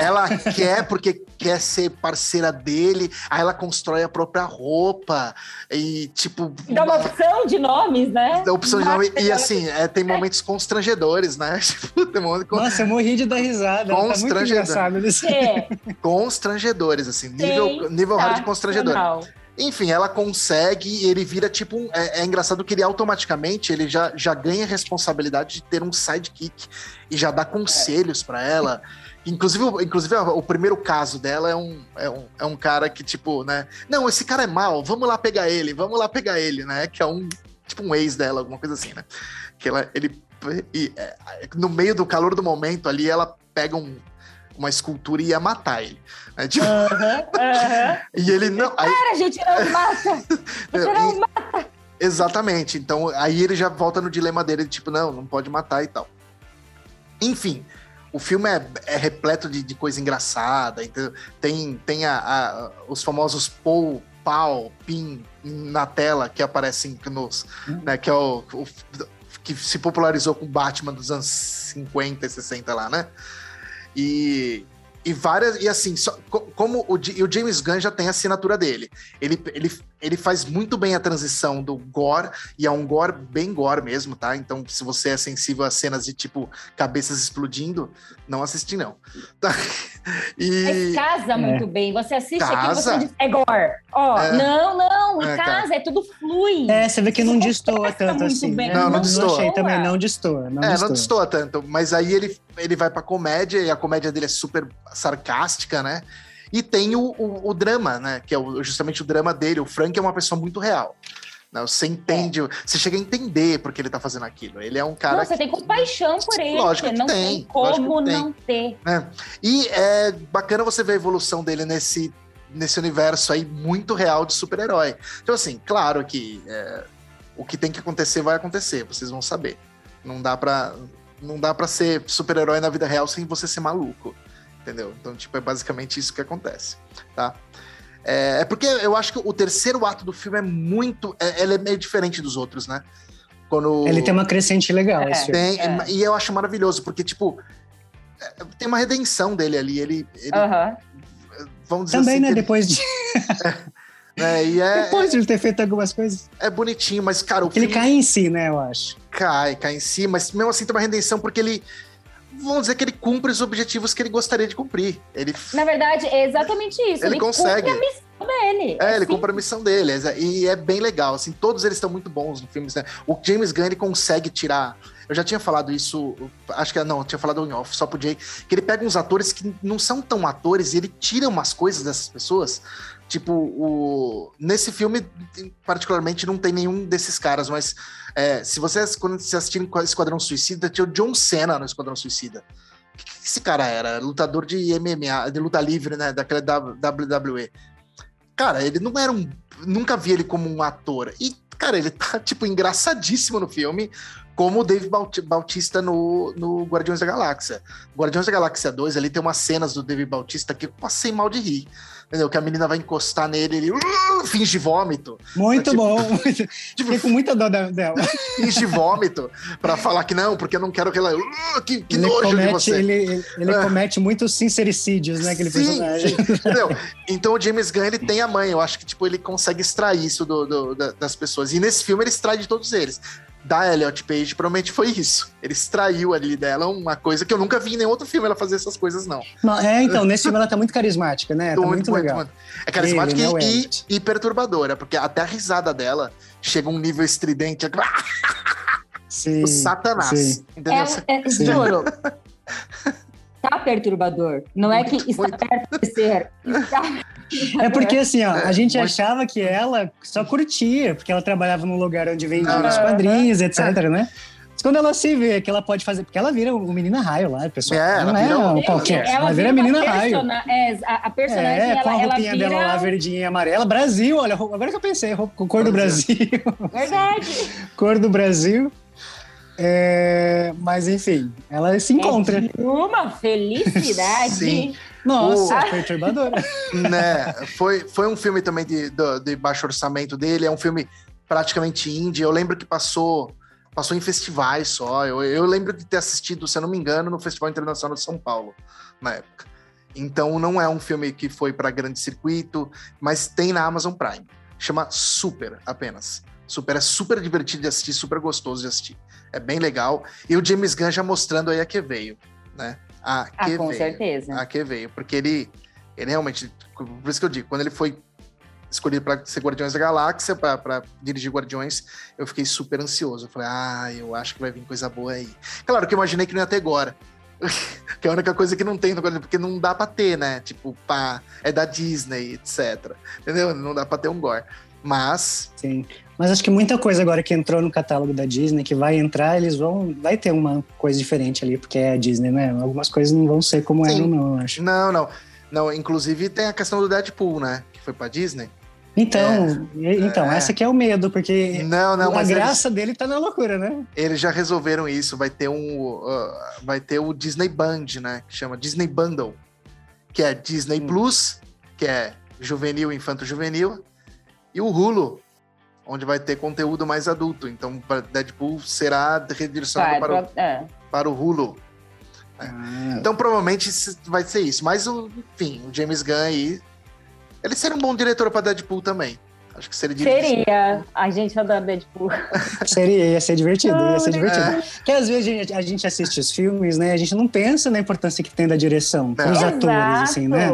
ela quer porque quer ser parceira dele, aí ela constrói a própria roupa e tipo. Dá uma opção de nomes, né? Dá opção de nome. E assim, é, tem momentos constrangedores, né? Tipo, tem momentos Nossa, eu morri de dar risada. Constrangedor. Tá muito é. Constrangedores, assim, nível, nível tá. hard de constrangedor. Enfim, ela consegue e ele vira tipo um. É, é, engraçado que ele automaticamente ele já, já ganha responsabilidade de ter um sidekick e já dá conselhos é. para ela. Inclusive, inclusive o primeiro caso dela é um, é, um, é um cara que, tipo, né? Não, esse cara é mal, vamos lá pegar ele, vamos lá pegar ele, né? Que é um, tipo, um ex dela, alguma coisa assim, né? Que ela, ele, e, é, no meio do calor do momento ali, ela pega um, uma escultura e ia matar ele. Né? Tipo... e ele não. Aí... Cara, gente, não mata! Você não mata! Exatamente. Então, aí ele já volta no dilema dele, tipo, não, não pode matar e tal. Enfim, o filme é, é repleto de, de, coisa engraçada, então tem, tem a, a, os famosos Paul, Pau, Pin na tela que aparecem nos. Uhum. Né, que é o, o, que se popularizou com o Batman dos anos 50 e 60 lá, né? E e várias. E assim, só, como o, o, James Gunn já tem a assinatura dele. Ele, ele, ele faz muito bem a transição do gore, e é um gore bem gore mesmo, tá? Então, se você é sensível a cenas de tipo cabeças explodindo, não assiste, não. Tá? E... Mas casa é. muito bem. Você assiste casa. aqui você diz, é gore. Ó, é. não, não, em é, casa é tudo flui. É, você vê que não destoa tanto assim. Né? Não, não, não destoa. Não achei também, não destoa. Não é, destoa. não destoa tanto. Mas aí ele, ele vai pra comédia, e a comédia dele é super sarcástica, né? E tem o, o, o drama, né? Que é o, justamente o drama dele. O Frank é uma pessoa muito real. Né? Você entende, é. você chega a entender porque ele tá fazendo aquilo. Ele é um cara. Não, você tem compaixão por ele. Lógico que não tem, tem como não ter. É. E é bacana você ver a evolução dele nesse, nesse universo aí muito real de super-herói. Então, assim, claro que é, o que tem que acontecer vai acontecer, vocês vão saber. Não dá pra, não dá pra ser super-herói na vida real sem você ser maluco. Entendeu? Então, tipo, é basicamente isso que acontece, tá? É, é, porque eu acho que o terceiro ato do filme é muito. É, ele é meio diferente dos outros, né? Quando... Ele tem uma crescente legal. É, tem, é. E eu acho maravilhoso, porque, tipo, é, tem uma redenção dele ali. Ele. ele uh -huh. Vamos dizer Também, assim, né? Depois de. É, e é, Depois de ele ter feito algumas coisas. É bonitinho, mas, cara, o Ele filme... cai em si, né, eu acho. Cai, cai em si, mas mesmo assim tem uma redenção, porque ele vamos dizer que ele cumpre os objetivos que ele gostaria de cumprir. Ele, Na verdade, é exatamente isso. Ele, ele consegue. Cumpre a missão dele. É, é ele cumpre a missão dele. E é bem legal. Assim, todos eles estão muito bons no filme. Né? O James Gunn ele consegue tirar. Eu já tinha falado isso, acho que não, tinha falado em off, só pro Jay, que ele pega uns atores que não são tão atores e ele tira umas coisas dessas pessoas. Tipo, o... nesse filme, particularmente, não tem nenhum desses caras, mas é, se vocês, quando vocês assistirem Esquadrão Suicida, tinha o John Cena no Esquadrão Suicida. O que, que esse cara era? Lutador de MMA, de luta livre, né? Daquela WWE. Cara, ele não era um. Nunca vi ele como um ator. E, cara, ele tá, tipo, engraçadíssimo no filme, como o Dave Bautista no, no Guardiões da Galáxia. Guardiões da Galáxia 2, ali tem umas cenas do Dave Bautista que eu passei mal de rir entendeu? Que a menina vai encostar nele, ele uh, finge vômito. Muito tipo, bom. tipo, Fiquei com muita dó dela. finge vômito pra falar que não, porque eu não quero que ela. Uh, que, que ele nojo comete, de você. Ele, ele é. comete muitos sincericídios, né? Aquele sim, personagem. Entendeu? Então o James Gunn ele tem a mãe. Eu acho que tipo, ele consegue extrair isso do, do, das pessoas. E nesse filme ele extrai de todos eles da Elliot Page provavelmente foi isso. Ele extraiu ali dela uma coisa que eu nunca vi em nenhum outro filme ela fazer essas coisas, não. não é, então, nesse filme ela tá muito carismática, né? Tá muito, muito, muito legal. Muito. É carismática Ele, e, né, e, e, perturbadora, porque até a risada dela chega a um nível estridente. Sim, o Satanás. Sim. Entendeu? É, é, juro. tá perturbador. Não é que está perto de ser. Está é porque assim, ó, a gente achava que ela só curtia, porque ela trabalhava num lugar onde vendia ah, os quadrinhos, etc, né? Mas quando ela se vê que ela pode fazer, porque ela vira o menina raio lá, pessoal. É, não é um qualquer, ela, ela vira a menina raio. É, a, personagem. É, com a roupinha vira... dela lá, verdinha e amarela. Brasil, olha, agora que eu pensei, cor do Brasil. Verdade. cor do Brasil. É, mas enfim, ela se encontra. É uma felicidade. Sim. Nossa, o... perturbador. né, foi, foi um filme também de, de, de, baixo orçamento dele, é um filme praticamente indie. Eu lembro que passou passou em festivais só. Eu, eu lembro de ter assistido, se eu não me engano, no Festival Internacional de São Paulo, na época. Então não é um filme que foi para grande circuito, mas tem na Amazon Prime. Chama Super apenas. Super é super divertido de assistir, super gostoso de assistir. É bem legal. E o James Gunn já mostrando aí a que veio, né? A ah, que ah, com veio. certeza. A que veio. Porque ele, ele realmente. Por isso que eu digo, quando ele foi escolhido para ser Guardiões da Galáxia, para dirigir Guardiões, eu fiquei super ansioso. Eu falei, ah, eu acho que vai vir coisa boa aí. Claro que eu imaginei que não ia ter agora. que é a única coisa que não tem no Guardiões, porque não dá para ter, né? Tipo, pá, é da Disney, etc. Entendeu? Não dá para ter um gore. Mas. Sim. Mas acho que muita coisa agora que entrou no catálogo da Disney, que vai entrar, eles vão. Vai ter uma coisa diferente ali, porque é a Disney, né? Algumas coisas não vão ser como Sim. eram, não, acho. Não, não. Não, inclusive tem a questão do Deadpool, né? Que foi pra Disney. Então, é, então é. essa que é o medo, porque não, não, a graça eles, dele tá na loucura, né? Eles já resolveram isso, vai ter um uh, vai ter o Disney Band, né, que chama Disney Bundle, que é Disney hum. Plus, que é juvenil, infanto juvenil, e o Hulu, onde vai ter conteúdo mais adulto. Então, Deadpool será redirecionado para, o, é. para o Hulu. É. Ah. Então, provavelmente vai ser isso. Mas, enfim, o James Gunn aí. Ele seria um bom diretor para Deadpool também. Acho que seria Seria. A gente adora Deadpool. seria, ia ser divertido, ia ser divertido. É. Porque às vezes a gente, a gente, assiste os filmes, né? A gente não pensa na importância que tem da direção para os atores, assim, né?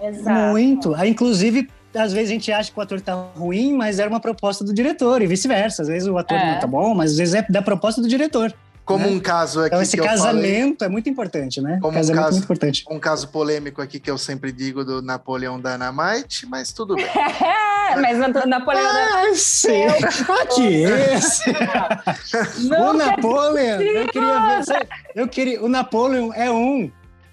Exato. Muito. Aí, inclusive, às vezes a gente acha que o ator tá ruim, mas era uma proposta do diretor, e vice-versa. Às vezes o ator é. não tá bom, mas às vezes é da proposta do diretor. Como né? um caso aqui. Então, esse casamento falei, é muito importante, né? Como casamento um caso, é muito importante. Um caso polêmico aqui que eu sempre digo do Napoleão Dynamite, mas tudo bem. mas o Napoleão ah, sim. Aqui, esse. o Napoleão, eu queria ver. Eu queria, o Napoleão é um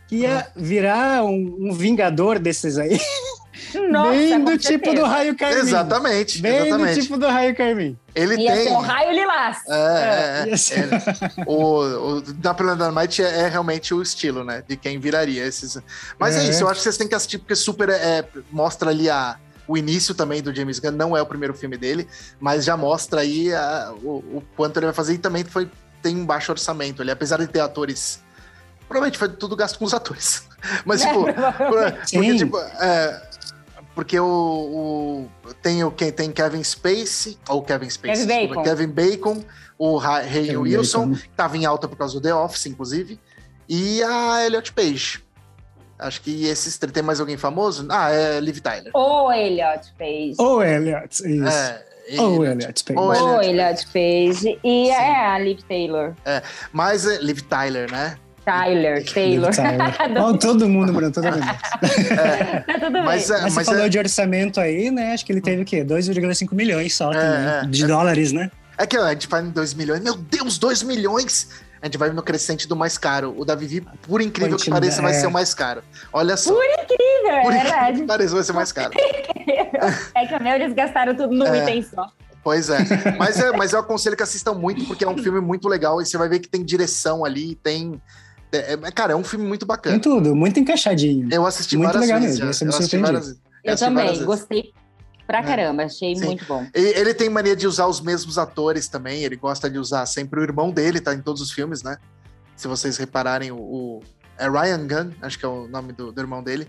que ia virar um, um vingador desses aí. Nossa, Bem do tipo certeza. do raio Carmim. Exatamente. Bem exatamente. do tipo do raio Carmim. Ele Ia tem. Ser um raio lilás. É, é, é. é. o, o Napoleon Dynamite é, é, realmente o estilo, né? De quem viraria esses. Mas é, é isso, eu acho que vocês têm que assistir, porque super é, mostra ali a, o início também do James Gunn. Não é o primeiro filme dele, mas já mostra aí a, o, o, quanto ele vai fazer. E também foi, tem um baixo orçamento ali, apesar de ter atores. Provavelmente foi tudo gasto com os atores. Mas, tipo, porque, tipo, é, porque o, o, tem o quem tem Kevin Spacey, ou Kevin Spacey, Kevin Bacon, Kevin Bacon o Ray Wilson, que estava em alta por causa do The Office, inclusive. e a Elliot Page. Acho que esses tem mais alguém famoso? Ah, é Liv Tyler. Ou Elliot Page. Ou Elliot, isso. É, ou Elliot Page. Ou Elliot Page. E Sim. é a Liv Taylor. É, mas é Liv Tyler, né? Tyler, Taylor. Tyler. todo mundo, Bruno, todo mundo. É. Tá tudo mas, bem. É, mas, você falou é... de orçamento aí, né? Acho que ele teve o quê? 2,5 milhões só é, é, de dólares, né? É que a gente fala em 2 milhões. Meu Deus, 2 milhões! A gente vai no crescente do mais caro. O da Vivi, por incrível que pareça, vai ser o mais caro. Olha só. Por incrível, por é verdade. Que pareça, vai ser mais caro. é que a meu eles gastaram tudo no item só. Pois é. Mas, é. mas eu aconselho que assistam muito, porque é um filme muito legal e você vai ver que tem direção ali, tem é, é, cara, é um filme muito bacana. Tem tudo, muito encaixadinho. Eu assisti muito várias legal vezes. Mesmo, eu, assisti várias, eu, eu também, gostei pra é. caramba, achei Sim. muito bom. Ele, ele, tem mania de usar os mesmos atores também, ele gosta de usar sempre o irmão dele, tá em todos os filmes, né? Se vocês repararem, o, o é Ryan Gunn, acho que é o nome do, do, irmão dele.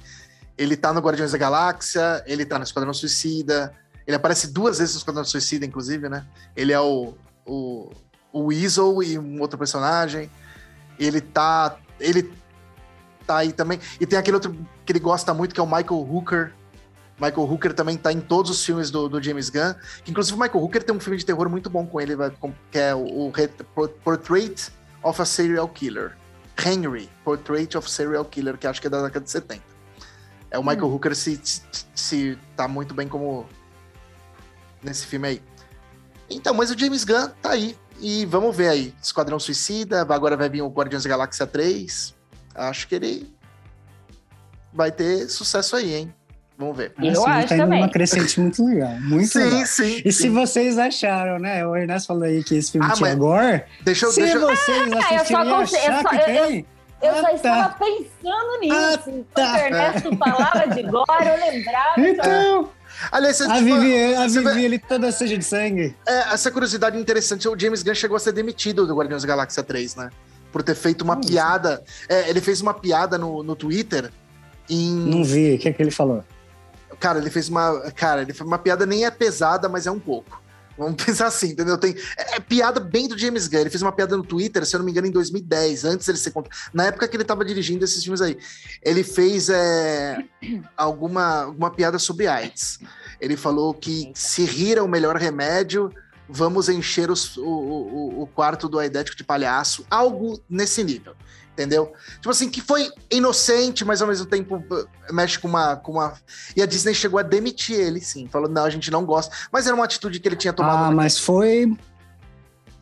Ele tá no Guardiões da Galáxia, ele tá no Esquadrão Suicida, ele aparece duas vezes no Esquadrão Suicida, inclusive, né? Ele é o, o, o Weasel e um outro personagem. Ele tá. Ele tá aí também. E tem aquele outro que ele gosta muito, que é o Michael Hooker. Michael Hooker também tá em todos os filmes do, do James Gunn. Inclusive, o Michael Hooker tem um filme de terror muito bom com ele, que é o, o Portrait of a Serial Killer. Henry, Portrait of Serial Killer, que acho que é da década de 70. É o Michael hum. Hooker se, se, se tá muito bem como nesse filme aí. Então, mas o James Gunn tá aí. E vamos ver aí. Esquadrão Suicida, agora vai vir o Guardiões da Galáxia 3 acho que ele vai ter sucesso aí, hein? Vamos ver. Eu assim, acho tá também. uma crescente muito legal. Muito sim, legal. Sim, E sim. se vocês acharam, né? O Ernesto falou aí que esse filme ah, tinha gore. Deixa eu, se deixa... vocês ah, assistiram e achar eu, que tem... Eu, eu ah, só tá. estava pensando nisso. Ah, tá. o Ernesto falava de gore, eu lembrava. Então... Aliás, a Vivi, a Vivi ele toda seja de sangue. É, essa curiosidade interessante, o James Gunn chegou a ser demitido do Guardiões da Galáxia 3, né? por ter feito uma piada. É, ele fez uma piada no, no Twitter em. Não vi, o que é que ele falou? Cara, ele fez uma. Cara, ele fez uma piada nem é pesada, mas é um pouco. Vamos pensar assim, entendeu? Tem, é, é, piada bem do James Gunn. Ele fez uma piada no Twitter, se eu não me engano, em 2010, antes ele ser contra. Na época que ele estava dirigindo esses filmes aí. Ele fez é, alguma, alguma piada sobre AIDS. Ele falou que se rir é o melhor remédio vamos encher os, o, o, o, quarto do aidético de palhaço, algo nesse nível, entendeu? Tipo assim, que foi inocente, mas ao mesmo tempo eh, mexe com uma, com uma... E a Disney chegou a demitir ele, sim, falou, não, a gente não gosta, mas era uma atitude que ele tinha tomado... Ah, mas foi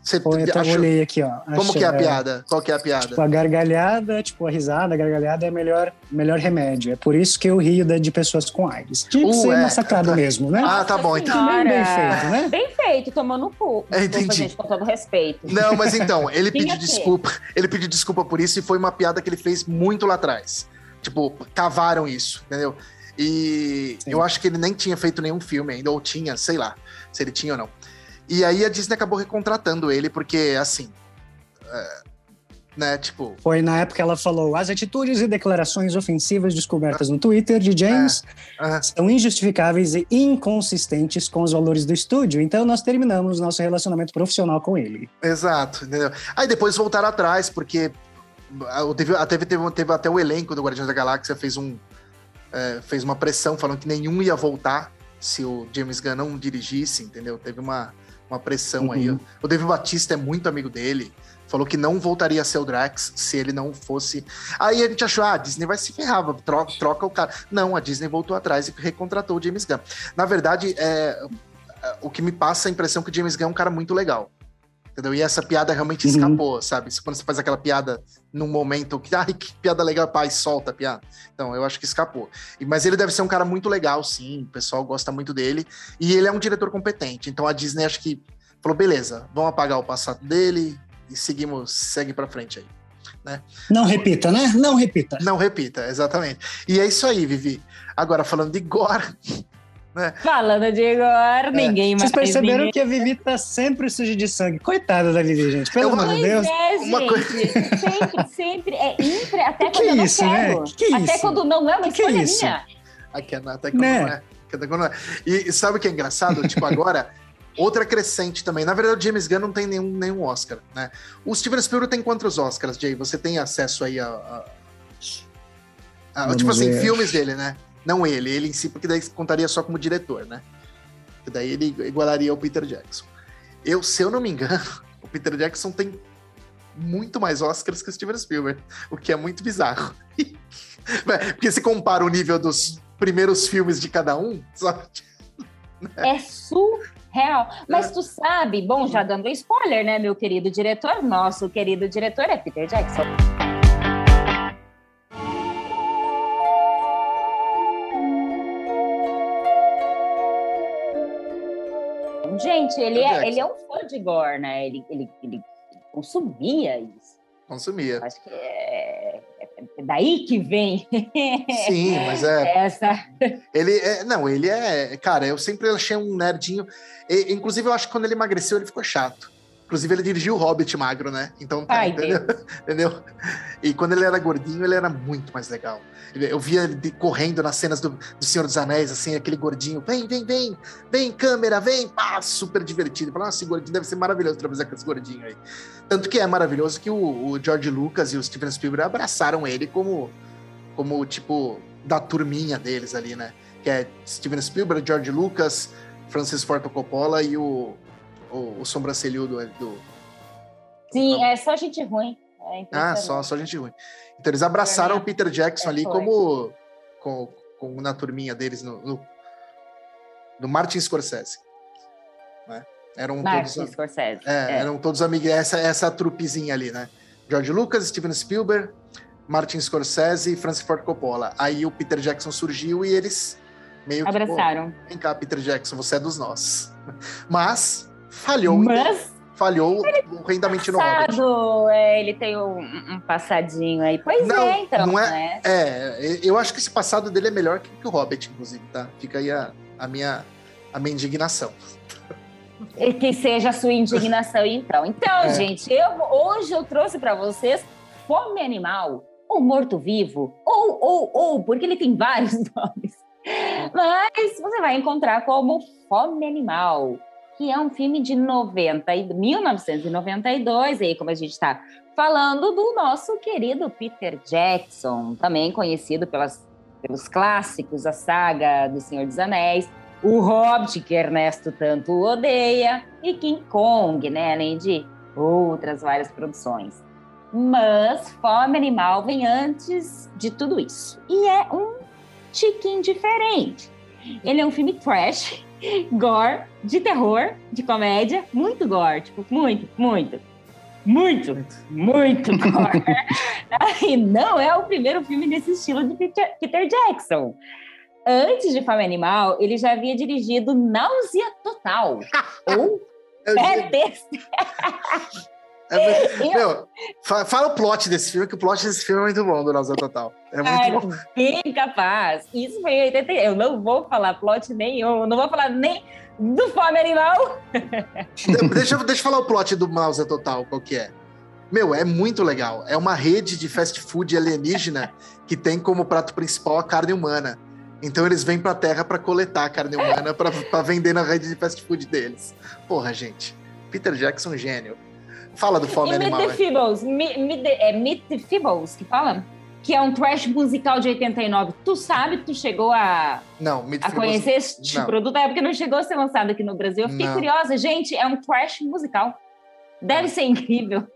você Foi, até achou... olhei aqui, ó. Como que é a é, piada? Qual que é a piada? Tipo, a gargalhada, tipo, a risada, a gargalhada é o melhor, melhor remédio. É por isso que eu rio de pessoas com AIDS. Tinha que uh, ser é, massacrado tá... mesmo, né? Ah, tá bom, então. Bem, bem feito, né? Bem feito, tomando cu. É, entendi. Gente, com todo respeito. Não, mas então, ele pediu desculpa. Ele pediu desculpa por isso e foi uma piada que ele fez muito lá atrás. Tipo, cavaram isso, entendeu? E Sim. eu acho que ele nem tinha feito nenhum filme ainda, ou tinha, sei lá, se ele tinha ou não. E aí a Disney acabou recontratando ele, porque, assim. É, né, tipo. Foi na época que ela falou: as atitudes e declarações ofensivas descobertas no Twitter de James é, são injustificáveis e inconsistentes com os valores do estúdio. Então nós terminamos nosso relacionamento profissional com ele. Exato, entendeu? Aí depois voltaram atrás, porque teve, teve, teve, teve até o elenco do Guardiões da Galáxia fez um. É, fez uma pressão falando que nenhum ia voltar se o James Gunn não dirigisse, entendeu? Teve uma uma pressão uhum. aí. O David Batista é muito amigo dele. Falou que não voltaria a ser o Drax se ele não fosse. Aí a gente achou, ah, a Disney vai se ferrar, troca, troca o cara. Não, a Disney voltou atrás e recontratou o James Gunn. Na verdade, é, o que me passa a impressão é que o James Gunn é um cara muito legal. Entendeu? E essa piada realmente uhum. escapou, sabe? Quando você faz aquela piada num momento que, ai, que piada legal, pai, solta a piada. Então, eu acho que escapou. Mas ele deve ser um cara muito legal, sim. O pessoal gosta muito dele. E ele é um diretor competente. Então a Disney acho que falou: beleza, vamos apagar o passado dele e seguimos, segue para frente aí. Né? Não repita, né? Não repita. Não repita, exatamente. E é isso aí, Vivi. Agora, falando de gore, né? Falando de agora, é. ninguém mais. Vocês perceberam ninguém... que a Vivi tá sempre suja de sangue. Coitada da Vivi, gente. Pelo amor de Deus. É, gente. Uma coisa... Sempre, sempre. É impre, até que quando que eu isso, não né? quero. Né? Que que é até isso? quando não é uma que escolha minha. Aqui é até quando né? não é. E sabe o que é engraçado? tipo, agora Outra crescente também. Na verdade, o James Gunn não tem nenhum, nenhum Oscar, né? O Steven Spielberg tem quantos Oscars, Jay? Você tem acesso aí a... a, a tipo assim, ver. filmes dele, né? Não ele, ele em si, porque daí contaria só como diretor, né? E daí ele igualaria o Peter Jackson. Eu, se eu não me engano, o Peter Jackson tem muito mais Oscars que o Steven Spielberg, o que é muito bizarro. Porque se compara o nível dos primeiros filmes de cada um, sabe? É surreal. Mas é. tu sabe, bom, já dando spoiler, né, meu querido diretor? Nosso querido diretor é Peter Jackson. Gente, ele é, ele é um fã de gore, né? Ele, ele, ele consumia isso. Consumia. Acho que é, é daí que vem. Sim, mas é. Essa. Ele é. Não, ele é. Cara, eu sempre achei um nerdinho. E, inclusive, eu acho que quando ele emagreceu, ele ficou chato. Inclusive, ele dirigiu o Hobbit magro, né? Então, tá, Ai, entendeu? entendeu? E quando ele era gordinho, ele era muito mais legal. Eu via ele correndo nas cenas do, do Senhor dos Anéis, assim, aquele gordinho. Vem, vem, vem, vem, câmera, vem. Pá, super divertido. Falei, nossa, esse gordinho deve ser maravilhoso trabalhar com esse gordinho aí. Tanto que é maravilhoso que o, o George Lucas e o Steven Spielberg abraçaram ele como, como, tipo, da turminha deles ali, né? Que é Steven Spielberg, George Lucas, Francis Ford Coppola e o o, o sobrancelhudo do. Sim, é só gente ruim. É ah, só, só gente ruim. Então eles abraçaram o Peter Jackson é, ali como com, com, na turminha deles no, no, no Martin Scorsese. Né? Eram Martin todos, Scorsese. É, é. Eram todos amigos, essa, essa trupezinha ali, né? George Lucas, Steven Spielberg, Martin Scorsese e Francis Ford Coppola. Aí o Peter Jackson surgiu e eles meio que. Abraçaram. Vem cá, Peter Jackson, você é dos nossos. Mas falhou. Mas falhou rendamente no Hobbit. É, ele tem um, um, passadinho aí. Pois não, é, então. Não é, né? é, eu acho que esse passado dele é melhor que, que o Hobbit, inclusive, tá? Fica aí a, a, minha, a minha indignação. E que seja a sua indignação, então. Então, é. gente, eu, hoje eu trouxe para vocês Fome Animal, ou Morto-Vivo, ou, ou, ou, porque ele tem vários nomes. Mas você vai encontrar como Fome Animal que é um filme de 90, 1992, aí como a gente está falando do nosso querido Peter Jackson, também conhecido pelas, pelos clássicos, a saga do Senhor dos Anéis, o Hobbit, que Ernesto tanto odeia, e King Kong, né, além de outras várias produções. Mas Fome Animal vem antes de tudo isso. E é um tiquinho diferente. Ele é um filme trash, gore, de terror, de comédia, muito gore, tipo, muito, muito. Muito, muito gore. e não é o primeiro filme desse estilo de Peter, Peter Jackson. Antes de Fama Animal, ele já havia dirigido Náusea Total, ou PTSD. É, meu, fala o plot desse filme, que o plot desse filme é muito bom, do Náusea Total. É muito Ai, bom. Bem capaz. Isso foi em 80. Eu não vou falar plot nenhum, não vou falar nem do Fome Animal. deixa, deixa eu falar o plot do Náusea Total, qual que é. Meu, é muito legal. É uma rede de fast food alienígena que tem como prato principal a carne humana. Então eles vêm pra Terra para coletar a carne humana para vender na rede de fast food deles. Porra, gente. Peter Jackson, gênio. Fala do Fome e Animal. Meet the Feebles, meet, meet the, é Meet the Feebles que fala? Que é um trash musical de 89. Tu sabe, tu chegou a, não, Meet a conhecer esse não. produto? É porque não chegou a ser lançado aqui no Brasil. Eu fiquei não. curiosa. Gente, é um trash musical. Deve ser incrível.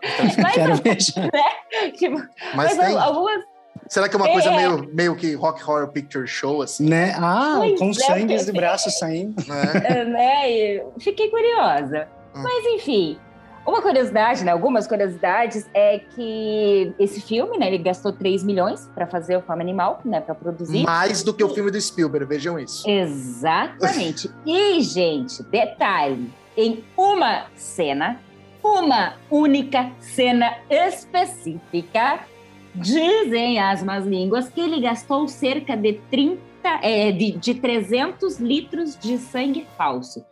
mas, Quero ver. Né? Tipo, mas, mas tem... algumas Será que é uma é, coisa meio, meio que Rock Horror Picture Show, assim? Né? Ah, pois com é, sangue de braços saindo. É. né? Fiquei curiosa. Hum. Mas, enfim, uma curiosidade, né? Algumas curiosidades é que esse filme, né? Ele gastou 3 milhões para fazer o Fome Animal, né? Para produzir. Mais do que o filme do Spielberg, vejam isso. Exatamente. e, gente, detalhe: em uma cena, uma única cena específica, dizem as más línguas que ele gastou cerca de 30, é, de, de 300 litros de sangue falso.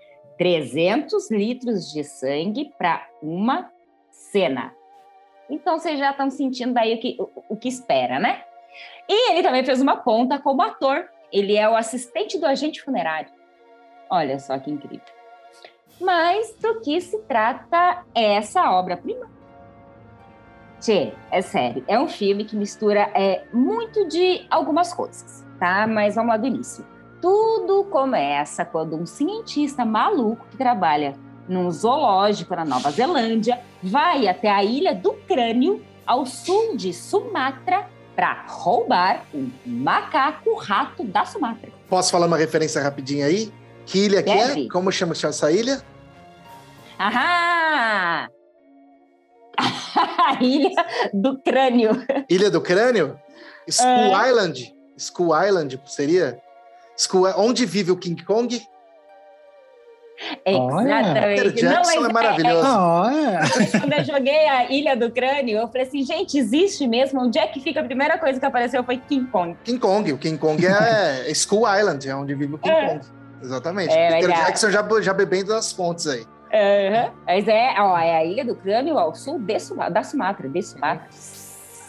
300 litros de sangue para uma cena. Então vocês já estão sentindo daí o que, o, o que espera, né? E ele também fez uma ponta como ator. Ele é o assistente do agente funerário. Olha só que incrível. Mas do que se trata essa obra-prima? Tchê, é sério, é um filme que mistura é, muito de algumas coisas, tá? Mas vamos lá do início. Tudo começa quando um cientista maluco que trabalha num zoológico na Nova Zelândia vai até a ilha do Crânio, ao sul de Sumatra, para roubar um macaco-rato da Sumatra. Posso falar uma referência rapidinha aí? Que ilha que é? Como chama essa ilha? Ahá! a ilha do crânio. Ilha do crânio? School é. Island? School Island seria? School... Onde vive o King Kong? Exatamente. Peter Jackson Não, é, é maravilhoso. É, é. Quando eu joguei a Ilha do Crânio, eu falei assim, gente, existe mesmo? Onde é que fica? A primeira coisa que apareceu foi King Kong. King Kong. O King Kong é School Island, é onde vive o King é. Kong. Exatamente. É, Peter Jackson já, já bebendo das fontes aí. Uhum. Mas é, ó, é a Ilha do Crânio ao sul de, da Sumatra, de Sumatra.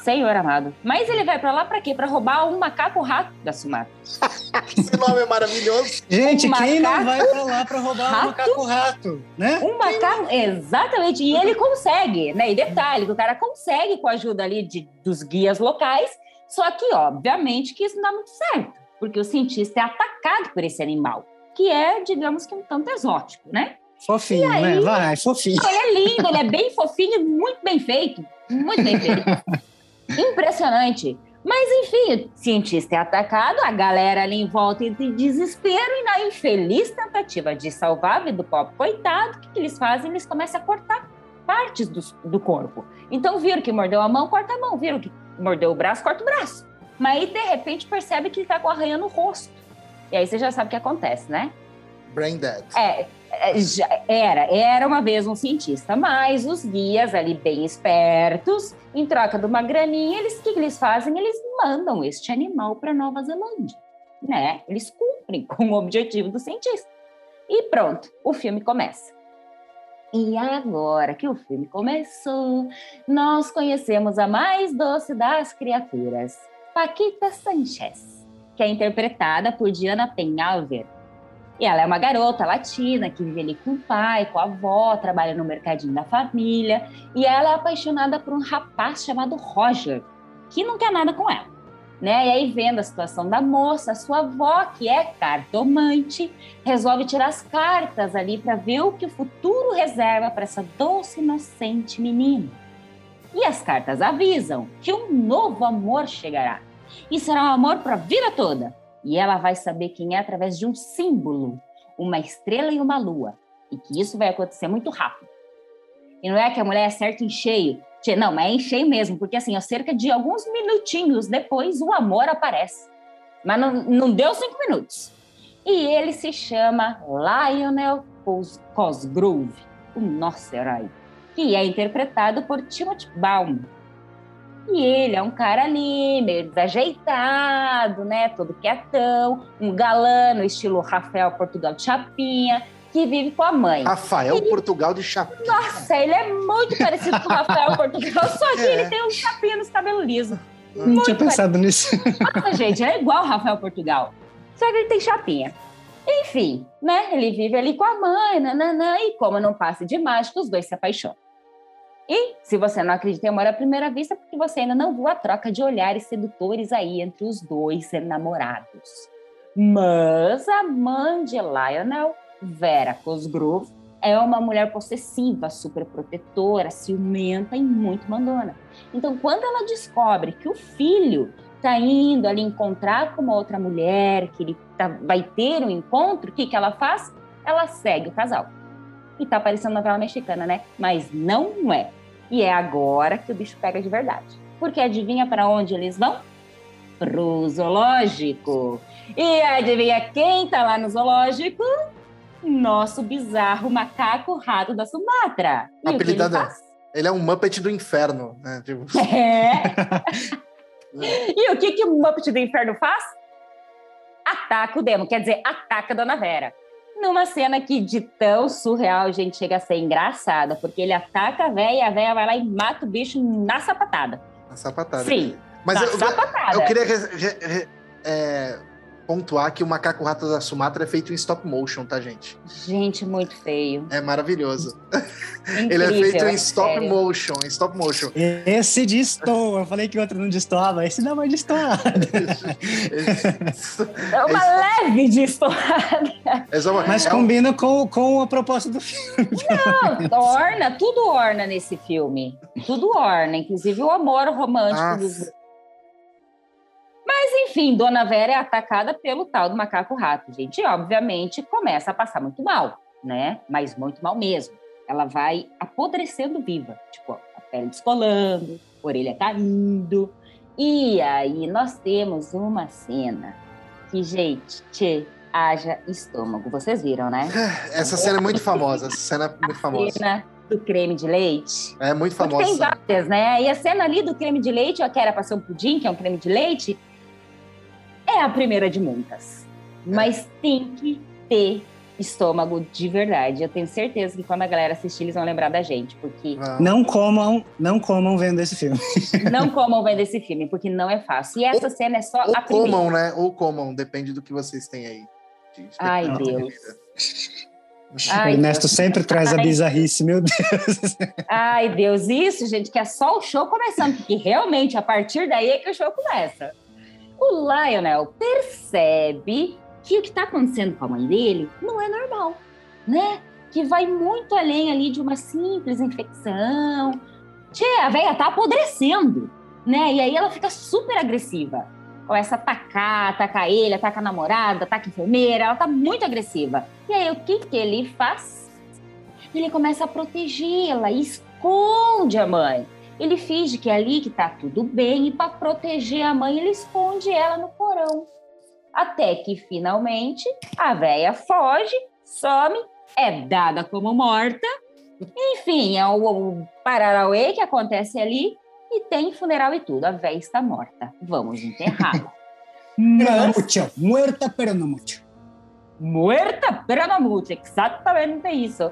Senhor amado. Mas ele vai para lá para quê? Para roubar um macaco-rato da Sumatra. Esse nome é maravilhoso. Gente, um quem não vai para lá para roubar rato? um macaco-rato, né? Um macaco, exatamente. E ele consegue, né? E detalhe, o cara consegue com a ajuda ali de, dos guias locais, só que, obviamente, que isso não dá muito certo, porque o cientista é atacado por esse animal, que é, digamos que um tanto exótico, né? Fofinho, né? aí, né? Vai, fofinho. Ele é lindo, ele é bem fofinho, muito bem feito. Muito bem feito. Impressionante. Mas, enfim, o cientista é atacado, a galera ali em volta de desespero, e na infeliz tentativa de salvar a vida do pobre coitado, o que, que eles fazem? Eles começam a cortar partes do, do corpo. Então, viram que mordeu a mão, corta a mão. Viram que mordeu o braço, corta o braço. Mas aí, de repente, percebe que ele tá com arranha no rosto. E aí você já sabe o que acontece, né? Brain dead. É, era, era uma vez um cientista, mas os guias ali bem espertos, em troca de uma graninha, eles que, que eles fazem? Eles mandam este animal para Nova Zelândia, né? Eles cumprem com o objetivo do cientista. E pronto, o filme começa. E agora que o filme começou, nós conhecemos a mais doce das criaturas, Paquita Sanchez, que é interpretada por Diana Penhalver, e ela é uma garota latina que vive ali com o pai, com a avó, trabalha no mercadinho da família. E ela é apaixonada por um rapaz chamado Roger, que não quer nada com ela. Né? E aí, vendo a situação da moça, a sua avó, que é cartomante, resolve tirar as cartas ali para ver o que o futuro reserva para essa doce, inocente menina. E as cartas avisam que um novo amor chegará. E será um amor para a vida toda e ela vai saber quem é através de um símbolo, uma estrela e uma lua. E que isso vai acontecer muito rápido. E não é que a mulher acerta em cheio. Não, mas é em cheio mesmo, porque assim, cerca de alguns minutinhos depois, o amor aparece. Mas não, não deu cinco minutos. E ele se chama Lionel Cosgrove, o nosso herói, que é interpretado por Timothy Baum, e ele é um cara ali, meio desajeitado, né? Todo quietão, um galã no estilo Rafael Portugal de Chapinha, que vive com a mãe. Rafael Portugal de Chapinha. Nossa, ele é muito parecido com o Rafael Portugal, só que é. ele tem um chapinha nos cabelos lisos. Não tinha pensado nisso. Nossa, gente, ele é igual o Rafael Portugal. Só que ele tem chapinha. Enfim, né? Ele vive ali com a mãe, nananã, e como não passa de mágica, os dois se apaixonam. E se você não acredita em amor à primeira vista, porque você ainda não viu a troca de olhares sedutores aí entre os dois namorados. Mas a mãe de Lionel, Vera Cosgrove, é uma mulher possessiva, superprotetora, ciumenta e muito mandona. Então, quando ela descobre que o filho está indo ali encontrar com uma outra mulher, que ele tá, vai ter um encontro, o que, que ela faz? Ela segue o casal. E tá parecendo novela mexicana, né? Mas não é. E é agora que o bicho pega de verdade. Porque adivinha para onde eles vão? Pro zoológico. E adivinha quem tá lá no zoológico? Nosso bizarro macaco rato da Sumatra. E Apelidado. Ele, ele, é um Muppet do inferno, né? Tipo... É. e o que, que o Muppet do inferno faz? Ataca o demo, quer dizer, ataca a Dona Vera numa cena que de tão surreal, gente, chega a ser engraçada, porque ele ataca a véia e a véia vai lá e mata o bicho na sapatada. Na sapatada. Sim. Mas eu, sapatada. eu queria é, pontuar que o macaco rato da Sumatra é feito em stop motion, tá, gente? Gente, muito feio. É maravilhoso. Ele é feito em stop sério. motion, em stop motion. Esse destoa. Eu falei que o outro não destoava. Esse dá uma destoada. é uma leve destoada. Mas é combina com, com a proposta do filme. Não, orna, tudo orna nesse filme. Tudo orna, inclusive o amor romântico ah. dos mas, enfim, Dona Vera é atacada pelo tal do macaco-rato, gente. E, obviamente, começa a passar muito mal, né? Mas muito mal mesmo. Ela vai apodrecendo viva. Tipo, a pele descolando, a orelha caindo. E aí nós temos uma cena que, gente, tchê, haja estômago. Vocês viram, né? Essa cena é muito famosa. Essa cena é muito famosa. A cena do creme de leite. É muito famosa. Porque tem várias, né? E a cena ali do creme de leite, ó, que era para ser um pudim, que é um creme de leite, é a primeira de muitas. Mas tem que ter estômago de verdade. Eu tenho certeza que quando a galera assistir, eles vão lembrar da gente, porque... Ah. Não comam, não comam vendo esse filme. não comam vendo esse filme, porque não é fácil. E essa ou, cena é só ou a primeira. comam, né? Ou comam, depende do que vocês têm aí. De Ai, Deus. Ai, Ernesto Deus. sempre traz Ai. a bizarrice, meu Deus. Ai, Deus, isso, gente, que é só o show começando, porque realmente a partir daí é que o show começa o Lionel percebe que o que está acontecendo com a mãe dele não é normal, né? Que vai muito além ali de uma simples infecção. Tchê, a velha tá apodrecendo, né? E aí ela fica super agressiva. Começa a atacar, atacar ele, ataca a namorada, ataca a enfermeira, ela tá muito agressiva. E aí o que que ele faz? Ele começa a protegê-la, esconde a mãe. Ele finge que é ali que tá tudo bem e para proteger a mãe ele esconde ela no porão. Até que finalmente a véia foge, some, é dada como morta. Enfim, é o, o Pararauê que acontece ali e tem funeral e tudo. A véia está morta. Vamos enterrá-la. Mucho. Muerta, pero no mucho. Muerta, pero no mucho. Exatamente isso.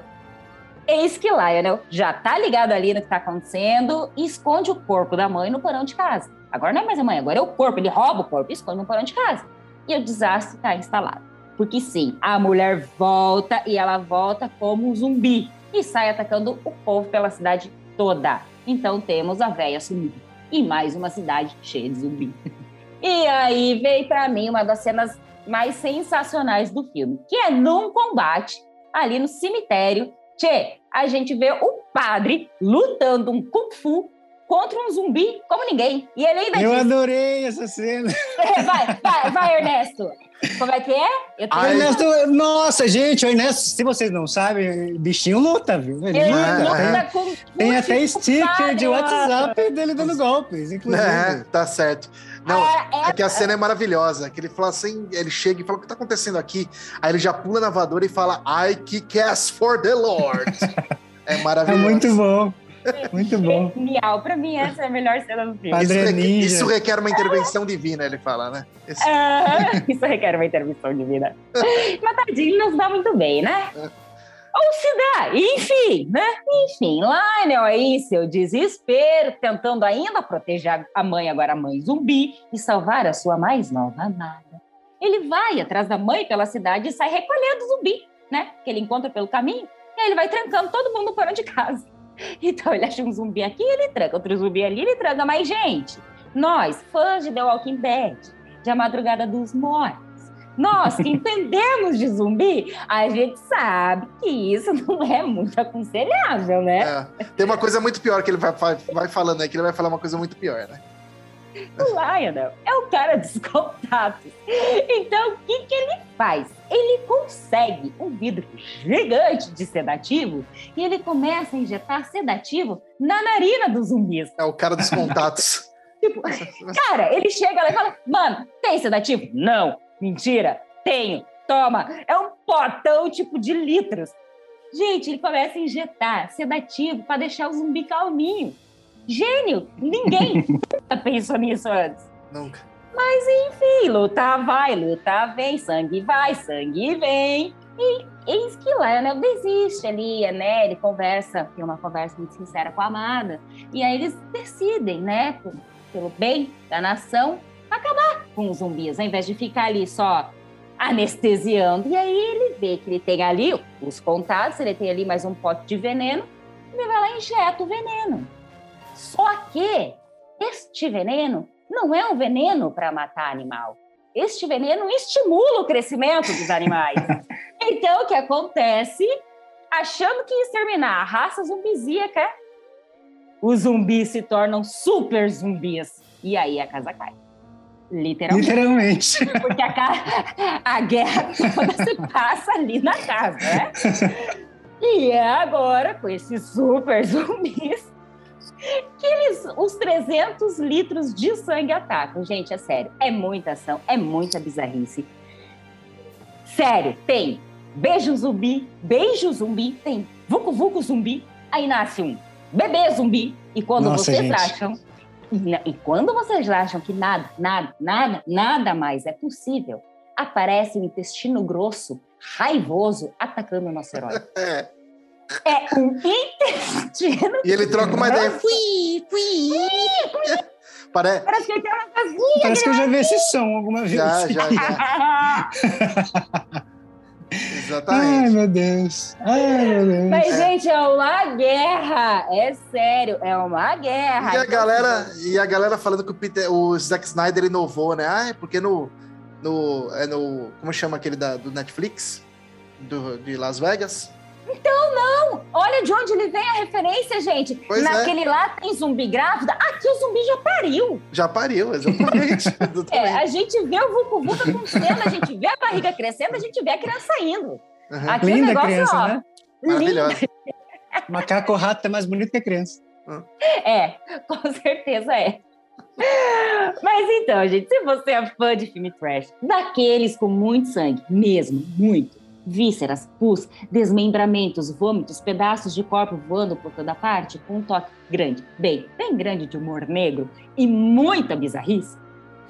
Eis que Lionel já tá ligado ali no que tá acontecendo e esconde o corpo da mãe no porão de casa. Agora não é mais a mãe, agora é o corpo. Ele rouba o corpo e esconde no porão de casa. E o desastre tá instalado. Porque sim, a mulher volta e ela volta como um zumbi e sai atacando o povo pela cidade toda. Então temos a véia sumida e mais uma cidade cheia de zumbi. E aí veio para mim uma das cenas mais sensacionais do filme, que é num combate ali no cemitério Tchê, a gente vê o padre lutando um kung fu contra um zumbi como ninguém. E ele ainda Eu diz... adorei essa cena. É, vai, vai, vai, Ernesto. Como é que é? Eu tô... Ernesto, nossa, gente, o Ernesto, se vocês não sabem, bichinho luta, viu? Ele, ele luta com Tem até sticker de WhatsApp dele dando golpes, inclusive. É, tá certo. Não, é, é, é, que a cena é maravilhosa. Que ele fala assim, ele chega e fala: o que tá acontecendo aqui? Aí ele já pula na voadora e fala: I kick ass for the Lord. é maravilhoso. É muito bom. Muito bom. Genial. Pra mim, essa é a melhor cena do filme. Isso requer, isso requer, uma intervenção divina, ele fala, né? Isso, uh, isso requer uma intervenção divina. Mas tadinho, não se dá muito bem, né? É. Ou se dá, enfim, né? Enfim, Lionel aí, seu desespero, tentando ainda proteger a mãe, agora a mãe zumbi, e salvar a sua mais nova amada. Ele vai atrás da mãe pela cidade e sai recolhendo zumbi, né? Que ele encontra pelo caminho, e aí ele vai trancando todo mundo porão de casa. Então ele acha um zumbi aqui, ele tranca, outro zumbi ali, ele tranca. Mas, gente, nós, fãs de The Walking Dead, de A Madrugada dos Mortos, nós que entendemos de zumbi, a gente sabe que isso não é muito aconselhável, né? É. Tem uma coisa muito pior que ele vai, vai falando aí, que ele vai falar uma coisa muito pior, né? O Lionel é o cara dos contatos. Então, o que, que ele faz? Ele consegue um vidro gigante de sedativo e ele começa a injetar sedativo na narina dos zumbis. É o cara dos contatos. tipo, cara, ele chega lá e fala: Mano, tem sedativo? Não. Mentira, tenho. Toma. É um potão tipo de litros. Gente, ele começa a injetar sedativo para deixar o zumbi calminho. Gênio! Ninguém nunca pensou nisso antes. Nunca. Mas enfim, luta vai, luta vem, sangue vai, sangue vem. E eis que Lionel desiste ali, né? Ele conversa, tem uma conversa muito sincera com a amada. E aí eles decidem, né, pelo bem da nação, acabar com os zumbis, ao invés de ficar ali só anestesiando. E aí ele vê que ele tem ali os contatos, ele tem ali mais um pote de veneno, ele vai lá e injeta o veneno. Só que este veneno não é um veneno para matar animal. Este veneno estimula o crescimento dos animais. então, o que acontece? Achando que exterminar a raça zumbizíaca, os zumbis se tornam super zumbis. E aí a casa cai. Literalmente. Literalmente. Porque a, a guerra toda se passa ali na casa, né? E é agora, com esses super zumbis, que eles, os 300 litros de sangue atacam. Gente, é sério, é muita ação, é muita bizarrice. Sério, tem beijo zumbi, beijo zumbi, tem vucu vucu zumbi, aí nasce um bebê zumbi. E quando Nossa, vocês gente. acham e quando vocês acham que nada, nada, nada, nada mais é possível, aparece o intestino grosso, raivoso, atacando o nosso herói. É. É um intestino. E ele troca uma ideia. Fui, fui. Parece... Parece que ele tem uma casinha. Parece que eu já vi esse som alguma vez. Já, já, já. Exatamente. Ai, meu Deus. Ai, meu Deus. Mas, é. gente, é uma guerra. É sério, é uma guerra. E a, galera, e a galera falando que o, Peter, o Zack Snyder inovou, né? Ah, é porque no. no é no. Como chama aquele da, do Netflix? Do, de Las Vegas? Então, não! Olha de onde ele vem a referência, gente. Pois é. Naquele é. lá tem zumbi grávida, aqui o zumbi já pariu. Já pariu, exatamente. é, a gente vê o Vucu Vucu acontecendo, a gente vê a barriga crescendo, a gente vê a criança saindo. Uhum. Aqui Linda o negócio, criança, ó, né? Maravilhosa. Macaco rato é mais bonito que a criança. É, com certeza é. Mas então, gente, se você é fã de filme trash, daqueles com muito sangue, mesmo, muito, vísceras, pus, desmembramentos, vômitos, pedaços de corpo voando por toda parte, com um toque grande, bem, bem grande de humor negro e muita bizarrice,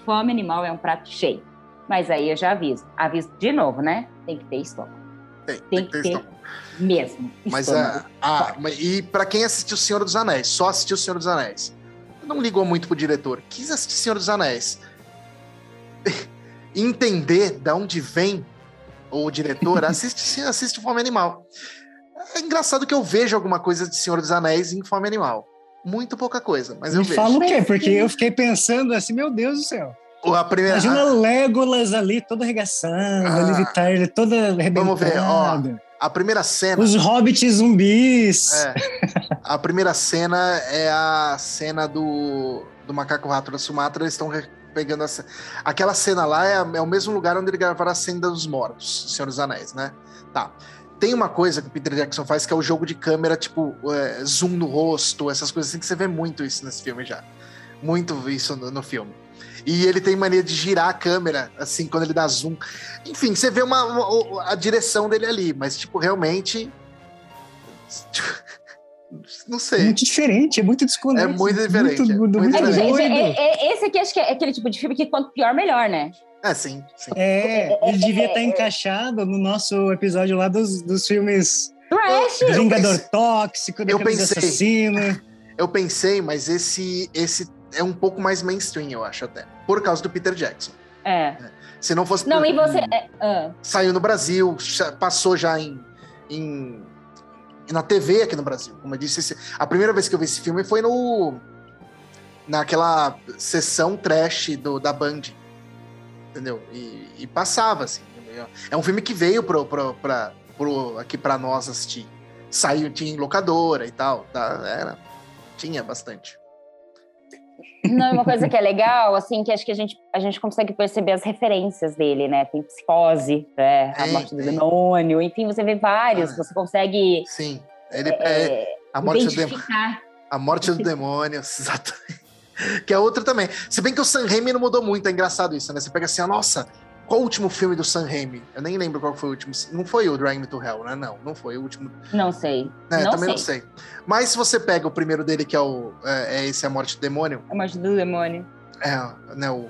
fome animal é um prato cheio. Mas aí eu já aviso, aviso de novo, né? Tem que ter estômago. Tem, tem, tem que ter, ter mesmo. Mas a, a, e para quem assistiu O Senhor dos Anéis, só assistiu O Senhor dos Anéis, não ligou muito pro diretor, quis assistir O Senhor dos Anéis, entender da onde vem ou o diretor, assiste, assiste Fome Animal. É engraçado que eu vejo alguma coisa de Senhor dos Anéis em Fome Animal. Muito pouca coisa, mas eu Me vejo. Fala o quê? Porque eu fiquei pensando assim, meu Deus do céu. A primeira... Imagina Legolas ali, todo arregaçando, ah, ali de tarde, toda arrebentada. Vamos ver, ó. A primeira cena... Os hobbits zumbis. É, a primeira cena é a cena do, do Macaco Rato da Sumatra. Eles estão pegando essa. Aquela cena lá é, é, o mesmo lugar onde ele gravaram a Senda dos Mortos, Senhor dos Anéis, né? Tá. Tem uma coisa que o Peter Jackson faz que é o jogo de câmera, tipo, é, zoom no rosto, essas coisas assim, que você vê muito isso nesse filme já. Muito isso no, no filme. E ele tem mania de girar a câmera, assim, quando ele dá zoom. Enfim, você vê uma, uma a direção dele ali, mas, tipo, realmente. Tipo, não sei. É muito diferente, é muito desconexo. É muito diferente. Muito, é muito é, diferente. Gente, é, é, esse aqui acho que é aquele tipo de filme que quanto pior, melhor, né? É, sim. sim. É, ele devia estar encaixado no nosso episódio lá dos, dos filmes. Trash! Vingador pensei, Tóxico, eu pensei, Assassino. Eu pensei, mas esse, esse é um pouco mais mainstream, eu acho até. Por causa do Peter Jackson. É. Se não fosse. Não, e você. Uh. Saiu no Brasil, passou já em, em na TV aqui no Brasil. Como eu disse, a primeira vez que eu vi esse filme foi no naquela sessão trash do, da Band. Entendeu? E, e passava, assim. É um filme que veio pro, pro, pra, pro, aqui para nós assistir. Saiu, tinha em locadora e tal. Tá? Era, tinha bastante. Não, uma coisa que é legal, assim, que acho que a gente, a gente consegue perceber as referências dele, né? Tem psicose, né? a morte do demônio, enfim, você vê vários, ah, você consegue. Sim. Ele é, é a morte do demônio. A morte do demônio, exatamente. Que é outra também. Se bem que o Sam Raimi não mudou muito, é engraçado isso, né? Você pega assim, a nossa, qual o último filme do Sam Raimi? Eu nem lembro qual foi o último. Não foi o Me to Hell, né? Não, não foi o último. Não sei. É, não também sei. não sei. Mas se você pega o primeiro dele, que é o. É, é esse A Morte do Demônio. A Morte do Demônio. É, né? O,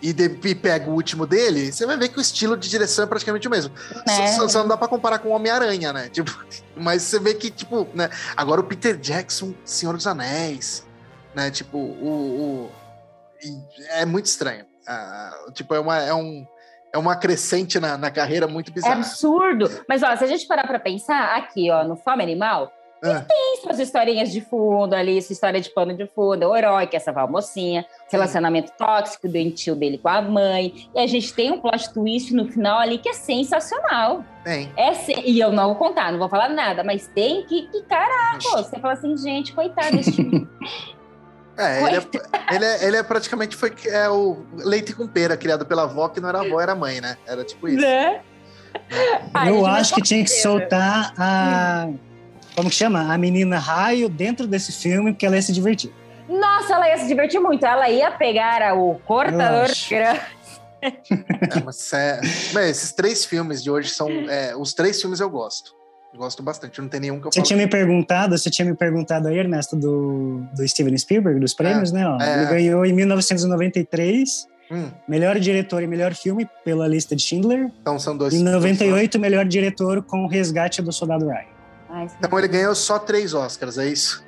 e, de, e pega o último dele, você vai ver que o estilo de direção é praticamente o mesmo. É. Só, só, não dá pra comparar com o Homem-Aranha, né? Tipo, mas você vê que, tipo, né? Agora o Peter Jackson, Senhor dos Anéis, né? Tipo, o, o é muito estranho. Uh, tipo, é, uma, é, um, é uma crescente na, na carreira muito bizarra. É absurdo. Mas, ó, se a gente parar pra pensar, aqui, ó, no Fome Animal, ah. tem suas historinhas de fundo ali, essa história de pano de fundo, o herói que é essa mocinha, relacionamento tóxico, doentio dele com a mãe. E a gente tem um plot twist no final ali que é sensacional. Tem. É se... E eu não vou contar, não vou falar nada, mas tem que, que caraca, você fala assim, gente, coitado É, ele é, ele é, ele, é, praticamente foi é o leite com pera, criado pela avó, que não era avó, era mãe, né? Era tipo isso. Né? Eu acho que tinha que soltar a. Como que chama? A menina Raio dentro desse filme, porque ela ia se divertir. Nossa, ela ia se divertir muito. Ela ia pegar o cortador grande. É, mas, é, mas esses três filmes de hoje são. É, os três filmes eu gosto. Gosto bastante, não tem nenhum que eu Você tinha me perguntado, você tinha me perguntado aí, Ernesto, do, do Steven Spielberg, dos prêmios, é, né? Ó, é. Ele ganhou em 1993, hum. melhor diretor e melhor filme pela lista de Schindler. Então são dois. Em 98, dois melhor diretor com o resgate do Soldado Ryan. Ah, então ele ganhou só três Oscars, é isso?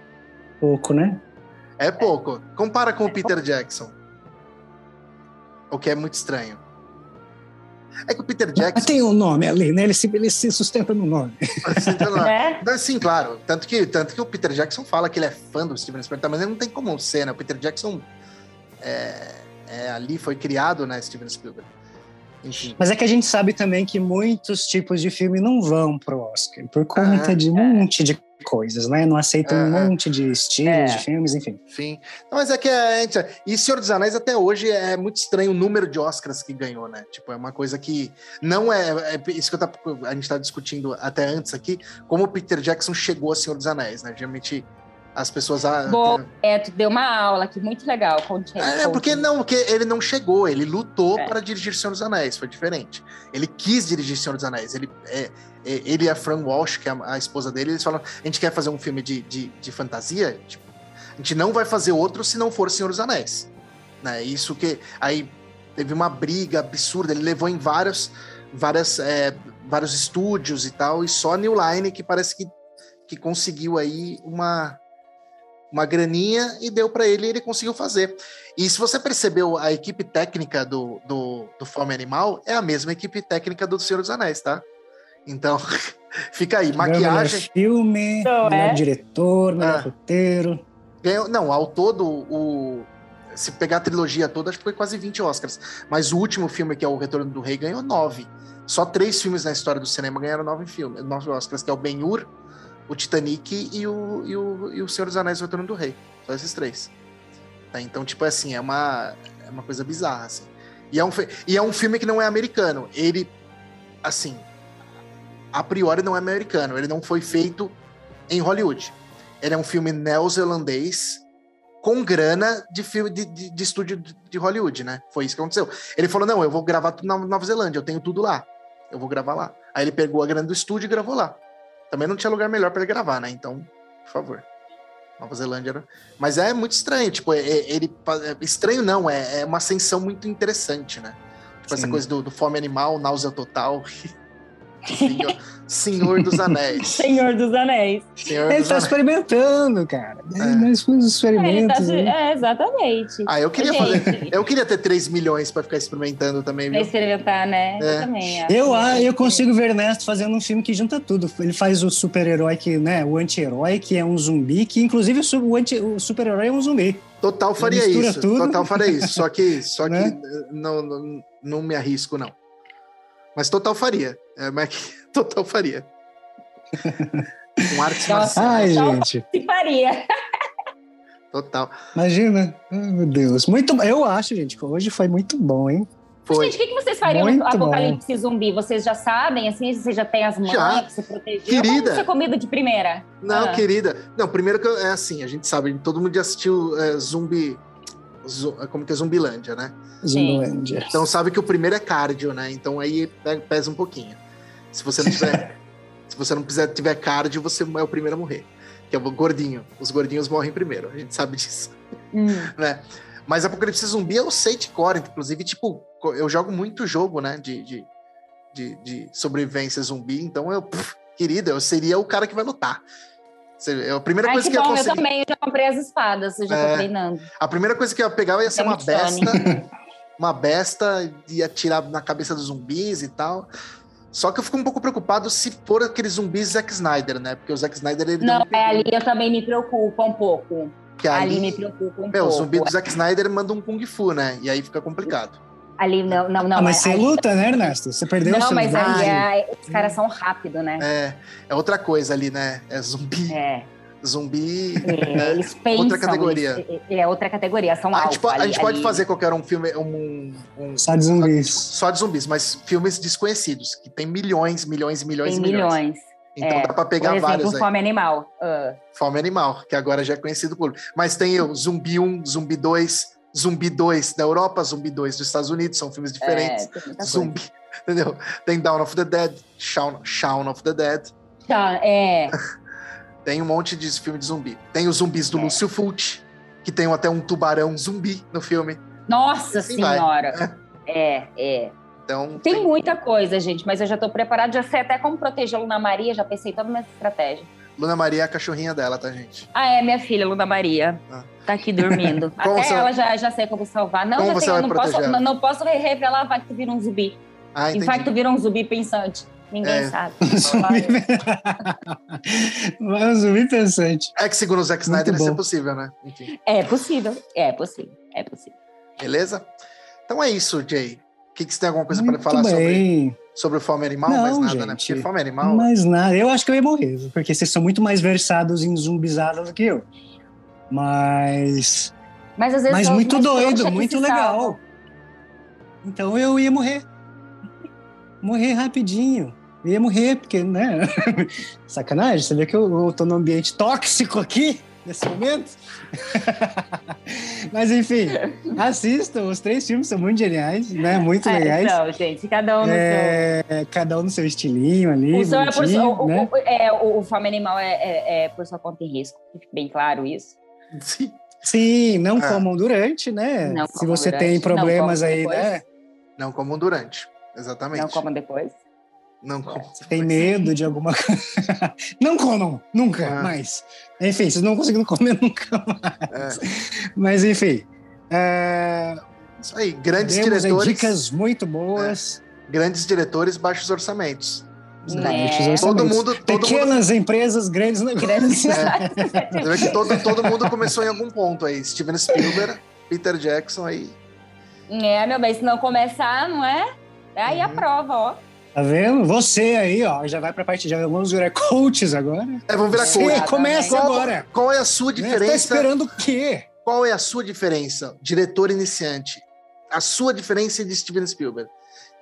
Pouco, né? É pouco. Compara com o Peter Jackson. O que é muito estranho. É que o Peter Jackson. Tem um nome ali, né? Ele se, ele se sustenta no nome. é? Sim, claro. Tanto que, tanto que o Peter Jackson fala que ele é fã do Steven Spielberg, mas ele não tem como ser, né? O Peter Jackson é, é, ali foi criado, né? Steven Spielberg. Enfim. Mas é que a gente sabe também que muitos tipos de filme não vão pro Oscar por conta ah, de um é. monte de coisas, né? Não aceitam um monte de estilos é. de filmes, enfim. Enfim. Não, mas é que a gente. E Senhor dos Anéis até hoje é muito estranho o número de Oscars que ganhou, né? Tipo, é uma coisa que não é. é isso que tá, a gente tá discutindo até antes aqui, como o Peter Jackson chegou a Senhor dos Anéis, né? Geralmente as pessoas. Ah, Bom, é, tu deu uma aula aqui muito legal. Conte, é, porque não, porque ele não chegou, ele lutou é. para dirigir Senhor dos Anéis, foi diferente. Ele quis dirigir Senhor dos Anéis. Ele, é, é ele e a Fran Walsh, que é a, a, esposa dele, eles falam: a gente quer fazer um filme de, de, de fantasia, tipo, a gente não vai fazer outro se não for Senhor dos Anéis. Né? Isso que. Aí teve uma briga absurda, ele levou em vários, várias, é, vários estúdios e tal, e só a New Line que parece que, que conseguiu aí uma uma graninha e deu para ele e ele conseguiu fazer. E se você percebeu, a equipe técnica do, do, do Fome Animal é a mesma equipe técnica do Senhor dos Anéis, tá? Então, fica aí, maquiagem. Melhor filme, então, melhor é? diretor, melhor ah. roteiro. Ganhou, não, ao todo, o, se pegar a trilogia toda, acho que foi quase 20 Oscars. Mas o último filme, que é O Retorno do Rei, ganhou nove. Só três filmes na história do cinema ganharam nove filmes, nove Oscars, que é o Ben-Hur, o Titanic e o, e o, e o Senhor dos Anéis o Retorno do Rei. Só esses três. Tá? Então, tipo assim, é uma, é uma coisa bizarra, assim. E é, um, e é um filme que não é americano. Ele, assim, a priori não é americano. Ele não foi feito em Hollywood. Ele é um filme neozelandês com grana de filme de, de, de, estúdio de Hollywood, né? Foi isso que aconteceu. Ele falou: não, eu vou gravar tudo na Nova Zelândia, eu tenho tudo lá. Eu vou gravar lá. Aí ele pegou a grana do estúdio e gravou lá. Também não tinha lugar melhor para ele gravar, né? Então, por favor. Nova Zelândia era... Mas é muito estranho, tipo, é, é ele... É, estranho não, é, é uma ascensão muito interessante, né? Tipo, Sim. essa coisa do, do fome animal, náusea total. Senhor, Senhor dos Anéis. Senhor dos Anéis. Senhor ele está experimentando, cara. É. Nós fomos experimentos. É, tá, é, exatamente. Ah, eu queria Gente. fazer. Eu queria ter 3 milhões para ficar experimentando também. Pra experimentar, né? É. Eu também. Eu, ah, eu consigo ver Ernesto fazendo um filme que junta tudo. Ele faz o super-herói que, né? O anti-herói, que é um zumbi, que inclusive o, anti, o super-herói é um zumbi. Total faria isso. Tudo. Total faria isso. Só que, só que né? não, não, não me arrisco, não. Mas total faria. É, mas total faria. Com artes marciais. Ai, gente. Se faria. Total. Imagina. Ai, meu Deus. Muito Eu acho, gente, que hoje foi muito bom, hein? Foi. Gente, o que, que vocês fariam Muito no apocalipse bom. zumbi? Vocês já sabem, assim, vocês já têm as mãos para se proteger? Querida. Ou comido de primeira? Não, ah. querida. Não, primeiro que é assim, a gente sabe, todo mundo já assistiu é, zumbi como que é Zumbilândia, né? Zumbilândia. Então sabe que o primeiro é cardio, né? Então aí pesa um pouquinho. Se você não tiver, se você não quiser, tiver cardio, você é o primeiro a morrer. Que é o gordinho. Os gordinhos morrem primeiro, a gente sabe disso. Hum. Né? Mas Apocalipse Zumbi eu sei de cor, inclusive, tipo, eu jogo muito jogo, né? De, de, de, de sobrevivência zumbi, então eu, pff, querida, eu seria o cara que vai lutar. É a primeira Ai, coisa que, que bom, eu consegui... Eu também, já comprei as espadas, eu já é, tô treinando. A primeira coisa que eu ia pegar ia ser uma besta, uma besta, ia atirar na cabeça dos zumbis e tal. Só que eu fico um pouco preocupado se for aqueles zumbis Zack Snyder, né? Porque o Zack Snyder... Ele não, é, ali eu também me preocupo um pouco. Que ali, ali me preocupa um meu, pouco. O zumbi do Zack Snyder manda um Kung Fu, né? E aí fica complicado. Ali, não, não, não. Ah, mas você luta, né, Ernesto? Você perdeu não, o seu Não, mas ali é, os caras são rápidos, né? É, é outra coisa ali, né? É zumbi. É. Zumbi. É, eles pensam. Outra categoria. Eles, é outra categoria. São a, gente, ali, a gente pode fazer qualquer um filme. Um, um, só de zumbis. Só de zumbis, mas filmes desconhecidos, que tem milhões, milhões e milhões tem e milhões. milhões. Então é, dá pra pegar por exemplo, vários. Fome aí. Animal. Uh. Fome Animal, que agora já é conhecido por. Mas tem o Zumbi 1, Zumbi 2, Zumbi 2 da Europa, Zumbi 2 dos Estados Unidos, são filmes diferentes. É, Zumbi, entendeu? Tem Dawn of the Dead, Shaun, Shaun of the Dead. Tá, é. tem um monte de filme de zumbi. Tem os zumbis do é. Lúcio Fulci, que tem até um tubarão zumbi no filme. Nossa assim Senhora! É, é. Então, tem, tem, muita coisa, gente, mas eu já estou preparado, já sei até como proteger a Luna Maria, já pensei toda minha estratégia. Luna Maria é a cachorrinha dela, tá, gente? Ah, é minha filha, Luna Maria. Ah. Tá aqui dormindo. até ela já, já sei como salvar. Não, como já tem, não, posso, não, não, posso revelar, vai que tu vira um zumbi. Ah, entendi. vai que tu vira um zumbi pensante. Ninguém é. sabe. um zumbi pensante. É que segundo o Zack Snyder isso é possível, né? Enfim. É possível, é possível, é possível. Beleza? Então é isso, Jay que, que você tem alguma coisa para falar sobre, sobre o fome animal? Não, mais nada, né? gente, né? Porque fome animal. Mais nada. Eu acho que eu ia morrer, porque vocês são muito mais versados em zumbizadas do que eu. Mas. Mas às vezes. Mas muito doido, muito legal. Então eu ia morrer. Morrer rapidinho. Eu ia morrer, porque, né? Sacanagem, você vê que eu, eu tô num ambiente tóxico aqui nesse momento. Mas enfim, assistam. Os três filmes são muito geniais, né? Muito é, legais. Não, gente, cada um no é, seu. Cada um no seu estilinho ali. O, é por, o, né? o, é, o Fome Animal é, é, é, por sua conta em risco. Fique bem claro isso. Sim. Sim, não ah. comam durante, né? Não Se você durante. tem problemas aí, depois. né? Não comam durante. Exatamente. Não comam depois. Não comam. Você tem medo de alguma coisa. não comam, nunca ah. mais. Enfim, vocês não conseguiram comer nunca mais. É. Mas, enfim. É... Isso aí, grandes diretores. Dicas muito boas. É. Grandes diretores, baixos orçamentos. É. Todo mundo, todo Pequenas mundo... empresas, grandes negócios. É. todo, todo mundo começou em algum ponto aí. Steven Spielberg, Peter Jackson aí. É, meu bem, se não começar, não é? Aí uhum. a prova, ó. Tá vendo? Você aí, ó, já vai pra parte, já vamos virar coaches agora. É, vamos virar coaches. Começa qual, agora. Qual é a sua diferença? Você tá esperando o quê? Qual é a sua diferença, diretor iniciante? A sua diferença de Steven Spielberg?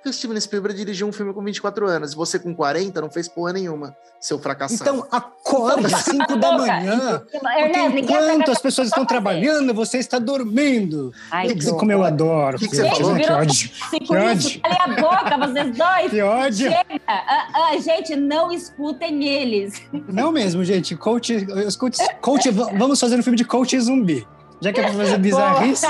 Que o Steven Spielberg dirigiu um filme com 24 anos. E você com 40 não fez porra nenhuma, seu fracassado. Então acorda às 5 da manhã. Porque enquanto as pessoas estão trabalhando, você está dormindo. Ai, que, como eu adoro. O que, que, você falou? Que ódio. Que ódio. Calem a boca, vocês dois. Que ódio. Chega. Uh, uh, gente, não escutem eles. Não mesmo, gente. Coach, coach, coach vamos fazer um filme de coach zumbi. Já que é pra fazer bizarrice.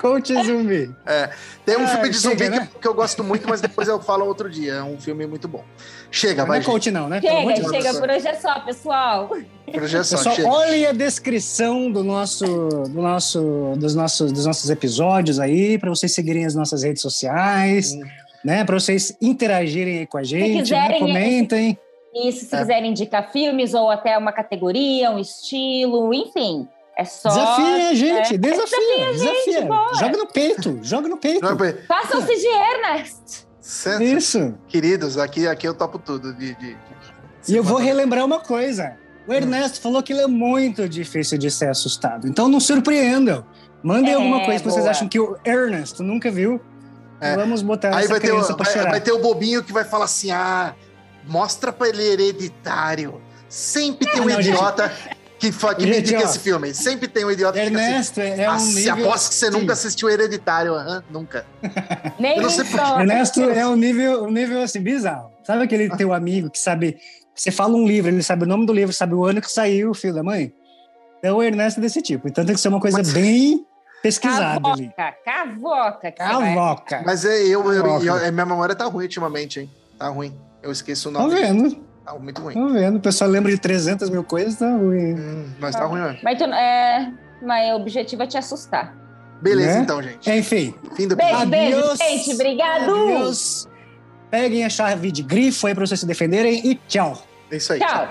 Coach zumbi. É. Tem um é, filme de zumbi chega, né? que, que, eu gosto muito, mas depois eu falo outro dia. É um filme muito bom. Chega, não vai. Não é coach, não, né? Chega, chega. chega. Por hoje é só, pessoal. Por hoje é só. Pessoal, chega. olhem a descrição do nosso, do nosso, dos, nossos, dos nossos episódios aí, para vocês seguirem as nossas redes sociais, hum. né? Para vocês interagirem aí com a gente, né? quiserem, né? comentem. Isso, se é. quiserem indicar filmes ou até uma categoria, um estilo, enfim. É só. Desafia, gente, é, desafia, desafia. desafia. Gente, joga no peito, joga no peito. Façam-se de Ernest. Certo. Isso. Queridos, aqui, aqui eu topo tudo. De, de, de e eu vou relembrar uma coisa. O Ernesto hum. falou que ele é muito difícil de ser assustado. Então não surpreendam. Mandem é, alguma coisa que vocês acham que o Ernesto nunca viu. É. Vamos botar Aí essa vai ter, o, vai, vai, ter o bobinho que vai falar assim: ah, mostra pra ele hereditário. Sempre tem um não, idiota. Gente, que, que me indica esse filme. Sempre tem um idiota que Ernesto, assim, é um nível... Aposto que você nunca assistiu Hereditário. Uhum, nunca. Nem eu não sei por... Ernesto é um nível, um nível assim, bizarro. Sabe aquele teu amigo que sabe... Você fala um livro, ele sabe o nome do livro, sabe o ano que saiu o filho da mãe? Então o Ernesto é desse tipo. Então tem que ser uma coisa Mas... bem pesquisada cavoca, ali. Cavoca, cavoca. Mas é, eu, eu, eu, eu, minha memória tá ruim ultimamente, hein? Tá ruim. Eu esqueço o nome. Tá vendo? Tá muito ruim. Tô vendo, o pessoal lembra de 300 mil coisas, tá ruim. Hum, mas tá, tá ruim mesmo. Mas, tu, é, mas o objetivo é te assustar. Beleza, né? então, gente. Enfim. Fim do beijo, beijo, gente. Obrigado. Adeus. Peguem a chave de grifo aí pra vocês se defenderem e tchau. É isso aí. tchau. tchau.